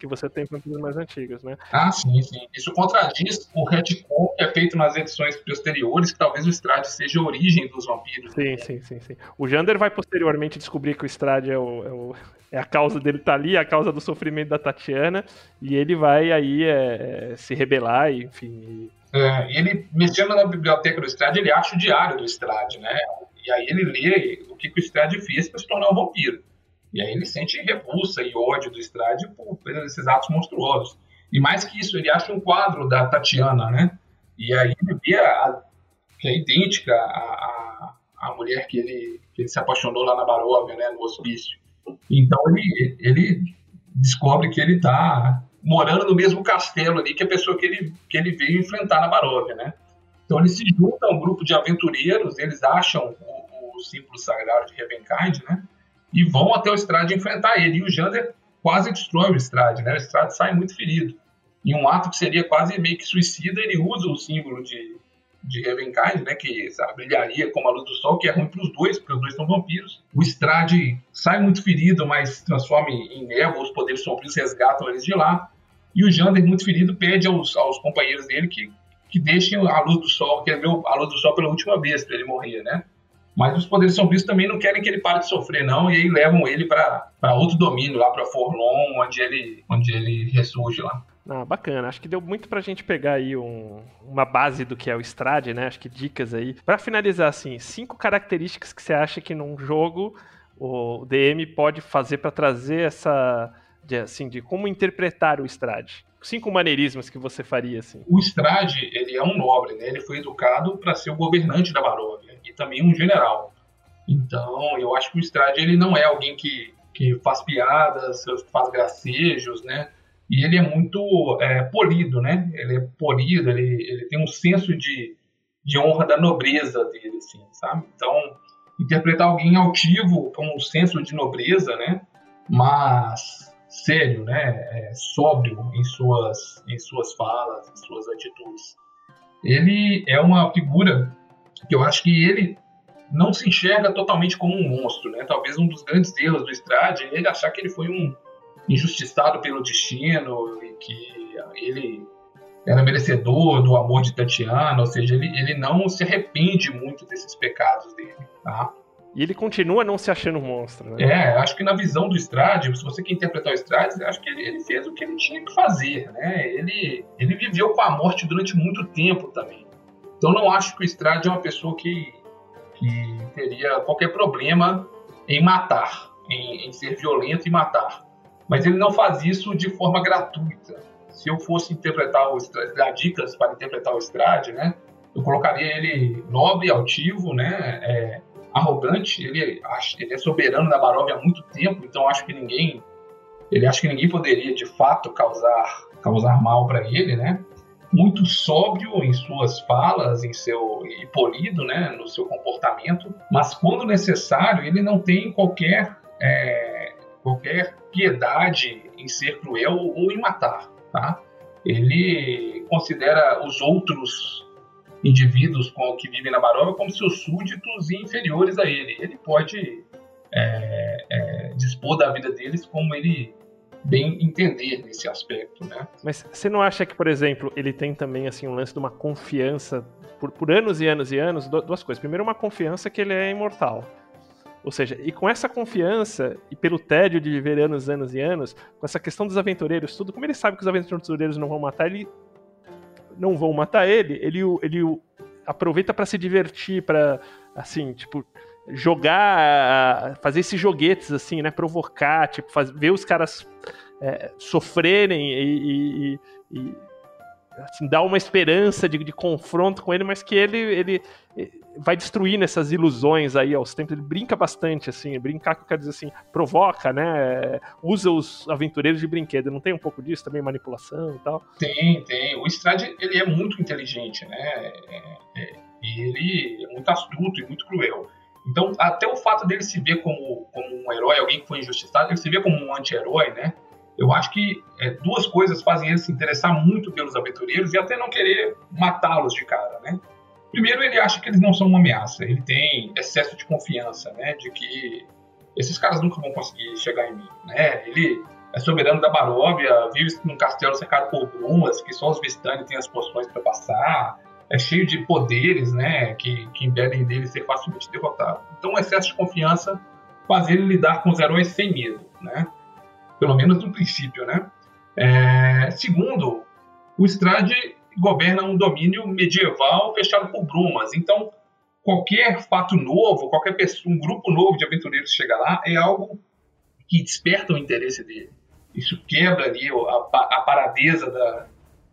que você tem vampiros mais antigos, né? Ah, sim, sim. Isso contradiz o retcon que é feito nas edições posteriores, que talvez o Strade seja a origem dos vampiros. Sim, sim, sim, sim. O Jander vai posteriormente descobrir que o Strade é, o, é, o, é a causa dele estar tá ali, é a causa do sofrimento da Tatiana, e ele vai aí é, é se rebelar, e, enfim. E... É, ele, mexendo na biblioteca do Strade, ele acha o diário do Strade, né? E aí ele lê o que, que o Strade fez para se tornar um vampiro. E aí ele sente repulsa e ódio do Strade por, esses atos monstruosos. E mais que isso, ele acha um quadro da Tatiana, né? E aí ele vê a, que é idêntica à, à, mulher que ele, que ele se apaixonou lá na Baróvia, né? No hospício. Então ele, ele descobre que ele está morando no mesmo castelo ali que a pessoa que ele, que ele veio enfrentar na Baróvia, né? Então eles se juntam a um grupo de aventureiros, eles acham o, o símbolo sagrado de Ravenkind, né? E vão até o Strade enfrentar ele. E o Jander quase destrói o Strade, né? O Strade sai muito ferido. Em um ato que seria quase meio que suicida, ele usa o símbolo de, de Ravenkind, né? Que sabe, brilharia como a luz do sol, que é ruim para os dois, porque os dois são vampiros. O Strade sai muito ferido, mas se transforma em névoa, os poderes sombrios resgatam eles de lá. E o Jander, muito ferido, pede aos, aos companheiros dele que, que deixem a luz do sol, que viu a luz do sol pela última vez para ele morrer, né? Mas os poderes sombrios também não querem que ele pare de sofrer, não, e aí levam ele para outro domínio, lá para Forlon, onde ele, onde ele ressurge lá. Ah, bacana. Acho que deu muito pra gente pegar aí um, uma base do que é o Strade, né? Acho que dicas aí. Para finalizar, assim, cinco características que você acha que num jogo o DM pode fazer para trazer essa. De, assim, de como interpretar o Strade. Cinco maneirismos que você faria, assim. O Strade, ele é um nobre, né? Ele foi educado para ser o governante da Baróvia e também um general. Então, eu acho que o Strade ele não é alguém que, que faz piadas, faz gracejos, né? E ele é muito é, polido, né? Ele é polido, ele, ele tem um senso de, de honra da nobreza dele, assim, sabe? Então, interpretar alguém altivo com um senso de nobreza, né? Mas sério, né, é, sóbrio em suas, em suas falas, em suas atitudes. Ele é uma figura que eu acho que ele não se enxerga totalmente como um monstro, né? Talvez um dos grandes erros do Strade é ele achar que ele foi um injustiçado pelo destino e que ele era merecedor do amor de Tatiana, ou seja, ele, ele não se arrepende muito desses pecados dele, tá? E ele continua não se achando um monstro, né? É, acho que na visão do Strade, se você quer interpretar o Strade, acho que ele, ele, fez o que ele tinha que fazer, né? Ele, ele viveu com a morte durante muito tempo também. Então não acho que o Strade é uma pessoa que, que teria qualquer problema em matar, em, em ser violento e matar. Mas ele não faz isso de forma gratuita. Se eu fosse interpretar o Strade, dar dicas para interpretar o Strade, né? Eu colocaria ele nobre, altivo, né? É, arrogante, ele, ele é soberano da Baróvia há muito tempo, então acho que ninguém ele acha que ninguém poderia de fato causar causar mal para ele, né? Muito sóbrio em suas falas, em seu e polido, né, no seu comportamento, mas quando necessário ele não tem qualquer é, qualquer piedade em ser cruel ou em matar, tá? Ele considera os outros indivíduos que vivem na Baróvia como seus súditos e inferiores a ele. Ele pode é, é, dispor da vida deles como ele bem entender nesse aspecto, né? Mas você não acha que, por exemplo, ele tem também assim um lance de uma confiança por, por anos e anos e anos, duas coisas. Primeiro, uma confiança que ele é imortal. Ou seja, e com essa confiança, e pelo tédio de viver anos, anos e anos, com essa questão dos aventureiros, tudo, como ele sabe que os aventureiros não vão matar, ele não vão matar ele, ele, ele aproveita para se divertir, para assim, tipo, jogar, fazer esses joguetes assim, né, provocar, tipo, fazer, ver os caras é, sofrerem e, e, e assim, dar uma esperança de, de, confronto com ele, mas que ele, ele vai destruindo essas ilusões aí aos tempos. Ele brinca bastante, assim, brincar que eu quero dizer assim, provoca, né? Usa os aventureiros de brinquedo. Não tem um pouco disso também, manipulação e tal? Tem, tem. O Strade, ele é muito inteligente, né? É, é, ele é muito astuto e muito cruel. Então, até o fato dele se ver como, como um herói, alguém que foi injustiçado, ele se vê como um anti-herói, né? Eu acho que é, duas coisas fazem ele se interessar muito pelos aventureiros e até não querer matá-los de cara, né? Primeiro, ele acha que eles não são uma ameaça. Ele tem excesso de confiança, né? De que esses caras nunca vão conseguir chegar em mim, né? Ele é soberano da Baróvia, vive num castelo cercado por brumas, que só os Vistani têm as poções para passar. É cheio de poderes, né? Que, que impedem dele ser facilmente derrotado. Então, o excesso de confiança faz ele lidar com os heróis sem medo, né? Pelo menos no princípio, né? É, segundo, o Strade governa um domínio medieval fechado por brumas. Então, qualquer fato novo, qualquer pessoa, um grupo novo de aventureiros chega lá, é algo que desperta o interesse dele. Isso quebra ali a, a paradeza da,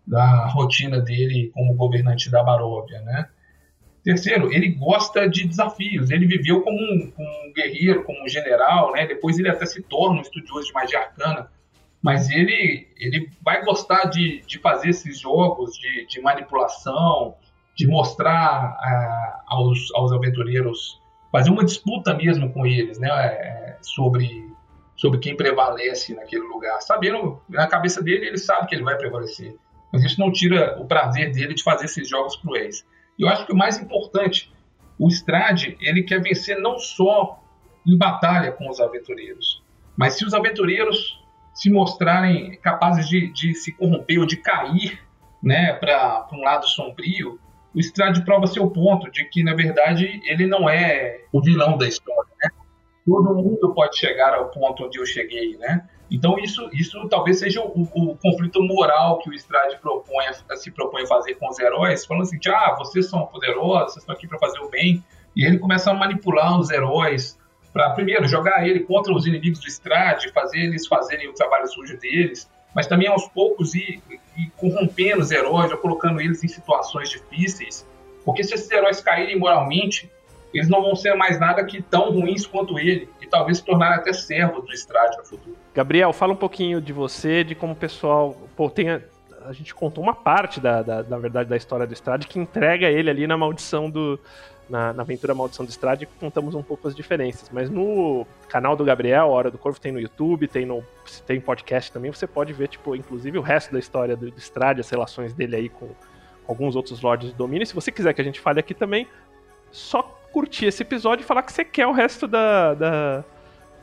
da rotina dele como governante da Baróvia, né? Terceiro, ele gosta de desafios. Ele viveu como um, um, guerreiro, como um general, né? Depois ele até se torna um estudioso de magia arcana mas ele, ele vai gostar de, de fazer esses jogos de, de manipulação, de mostrar uh, aos, aos aventureiros, fazer uma disputa mesmo com eles, né, é, sobre, sobre quem prevalece naquele lugar. Sabendo, na cabeça dele, ele sabe que ele vai prevalecer, mas isso não tira o prazer dele de fazer esses jogos cruéis. E eu acho que o mais importante, o Strade, ele quer vencer não só em batalha com os aventureiros, mas se os aventureiros se mostrarem capazes de, de se corromper ou de cair né, para um lado sombrio, o Strade prova seu ponto de que, na verdade, ele não é o vilão da história. Né? Todo mundo pode chegar ao ponto onde eu cheguei. Né? Então, isso, isso talvez seja o, o conflito moral que o Strade propõe, se propõe fazer com os heróis, falando assim: ah, vocês são poderosos, vocês estão aqui para fazer o bem. E ele começa a manipular os heróis para primeiro jogar ele contra os inimigos do Strade, fazer eles fazerem o trabalho sujo deles, mas também aos poucos ir, ir corrompendo os heróis, ou colocando eles em situações difíceis, porque se esses heróis caírem moralmente, eles não vão ser mais nada que tão ruins quanto ele, e talvez se tornarem até servos do Strade no futuro. Gabriel, fala um pouquinho de você, de como o pessoal. Pô, tem a, a gente contou uma parte da, da, da verdade da história do Strade que entrega ele ali na maldição do, na, na aventura Maldição do Estrade contamos um pouco as diferenças. Mas no canal do Gabriel, Hora do Corvo, tem no YouTube, tem no tem podcast também, você pode ver, tipo, inclusive o resto da história do, do Estrade, as relações dele aí com alguns outros lords de domínio. Se você quiser que a gente fale aqui também, só curtir esse episódio e falar que você quer o resto da, da,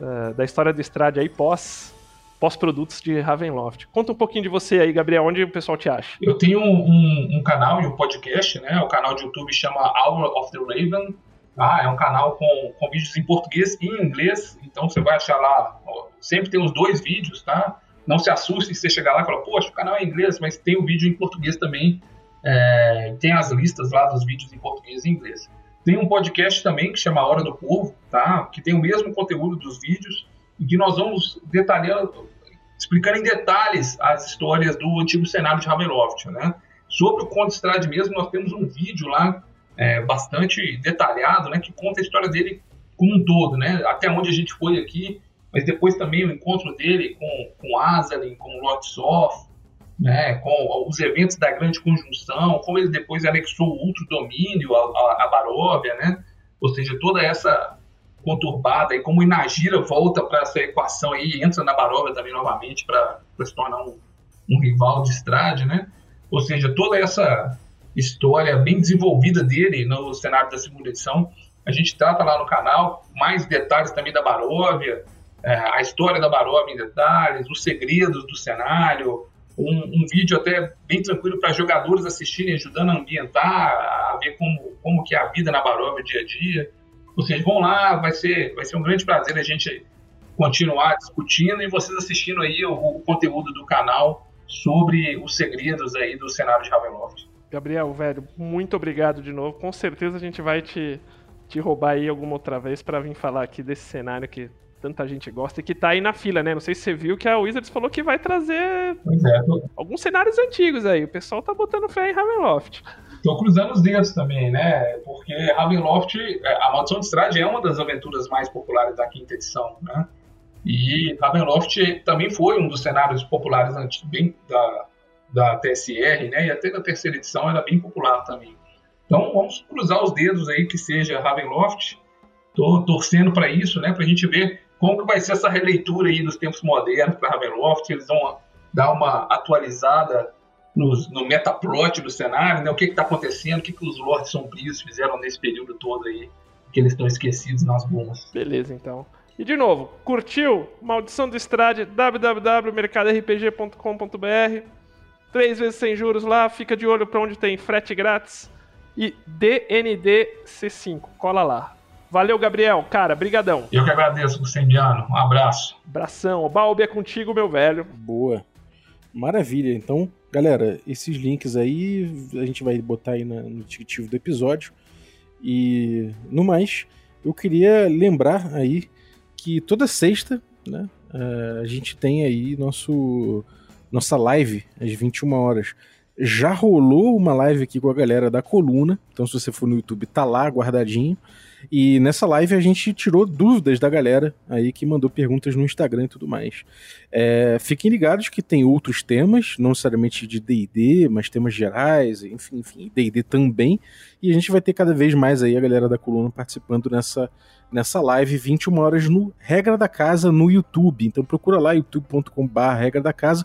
da, da história do Estrade aí pós pós-produtos de Ravenloft. Conta um pouquinho de você aí, Gabriel, onde o pessoal te acha? Eu tenho um, um canal e um podcast, né? O canal de YouTube chama Hour of the Raven. Ah, é um canal com, com vídeos em português e em inglês, então você vai achar lá, sempre tem os dois vídeos, tá? Não se assuste se você chegar lá e falar, poxa, o canal é em inglês, mas tem o vídeo em português também, é, tem as listas lá dos vídeos em português e inglês. Tem um podcast também que chama Hora do Povo, tá? Que tem o mesmo conteúdo dos vídeos, em que nós vamos detalhando, explicando em detalhes as histórias do antigo cenário de Ravenloft, né? Sobre o Conde Strade mesmo, nós temos um vídeo lá é, bastante detalhado, né? Que conta a história dele como um todo, né? Até onde a gente foi aqui, mas depois também o encontro dele com, com Azalin, com Lord Soth, né, com os eventos da grande conjunção, como ele depois anexou outro domínio, a, a, a Baróvia, né? Ou seja, toda essa conturbada e como Inagira volta para essa equação aí, entra na Baróvia também novamente para se tornar um, um, rival de Estrade, né? Ou seja, toda essa história bem desenvolvida dele no cenário da segunda edição, a gente trata lá no canal, mais detalhes também da Baróvia, é, a história da Baróvia em detalhes, os segredos do cenário, um, um vídeo até bem tranquilo para jogadores assistirem, ajudando a ambientar, a ver como, como que é a vida na Baróvia dia a dia. Vocês vão lá, vai ser, vai ser um grande prazer a gente continuar discutindo e vocês assistindo aí o, o conteúdo do canal sobre os segredos aí do cenário de Ravenloft. Gabriel, velho, muito obrigado de novo. Com certeza a gente vai te, te roubar aí alguma outra vez para vir falar aqui desse cenário que tanta gente gosta e que tá aí na fila, né? Não sei se você viu que a Wizards falou que vai trazer é, alguns cenários antigos aí. O pessoal tá botando fé em Ravenloft. Tô cruzando os dedos também, né? Porque Ravenloft, é, a Maldição de Strade é uma das aventuras mais populares da quinta edição, né? E Ravenloft também foi um dos cenários populares bem da, da TSR, né? E até da terceira edição era bem popular também. Então vamos cruzar os dedos aí que seja Ravenloft. Tô torcendo para isso, né? Para a gente ver como que vai ser essa releitura aí dos tempos modernos para Ravenloft. Eles vão dar uma atualizada no, no metaplot do cenário, né? O que está acontecendo, o que, que os Lords Sombrios fizeram nesse período todo aí, que eles estão esquecidos nas bombas. Beleza, então. E de novo, curtiu? Maldição do Estrade, www.mercadorpg.com.br Três vezes sem juros lá, fica de olho para onde tem frete grátis. E DND C5, cola lá. Valeu, Gabriel. Cara, brigadão. Eu que agradeço, Luciano. Um abraço. Abração. O Balbi é contigo, meu velho. Boa. Maravilha. Então, galera, esses links aí a gente vai botar aí no descritivo do episódio. E no mais, eu queria lembrar aí que toda sexta, né, eh, a gente tem aí nosso nossa live às 21 horas. Já rolou uma live aqui com a galera da Coluna, então se você for no YouTube tá lá guardadinho. E nessa live a gente tirou dúvidas da galera aí que mandou perguntas no Instagram e tudo mais. É, fiquem ligados que tem outros temas, não necessariamente de D&D, mas temas gerais, enfim, enfim, D&D também. E a gente vai ter cada vez mais aí a galera da coluna participando nessa, nessa live 21 horas no Regra da Casa no YouTube. Então procura lá youtube.com/barra Regra da Casa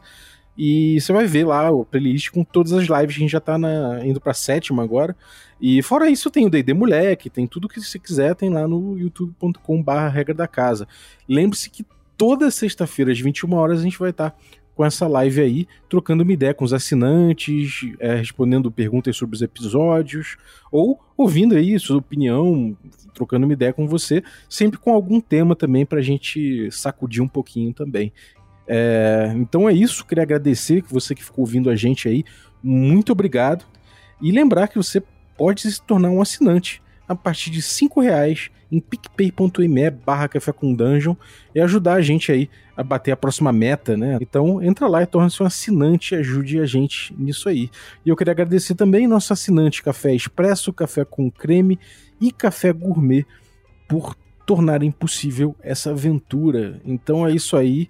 e você vai ver lá o playlist com todas as lives. A gente já tá na, indo pra sétima agora. E fora isso, tem o DD Moleque, tem tudo que você quiser, tem lá no youtube.com/barra regra da casa. Lembre-se que toda sexta-feira, às 21 horas, a gente vai estar tá com essa live aí, trocando uma ideia com os assinantes, é, respondendo perguntas sobre os episódios, ou ouvindo aí sua opinião, trocando uma ideia com você, sempre com algum tema também pra gente sacudir um pouquinho também. É, então é isso, queria agradecer que você que ficou ouvindo a gente aí, muito obrigado. E lembrar que você pode se tornar um assinante a partir de cinco reais em picpay.me barra café com dungeon e ajudar a gente aí a bater a próxima meta, né? Então entra lá e torna-se um assinante ajude a gente nisso aí. E eu queria agradecer também nosso assinante Café Expresso, Café com Creme e Café Gourmet por tornarem possível essa aventura. Então é isso aí.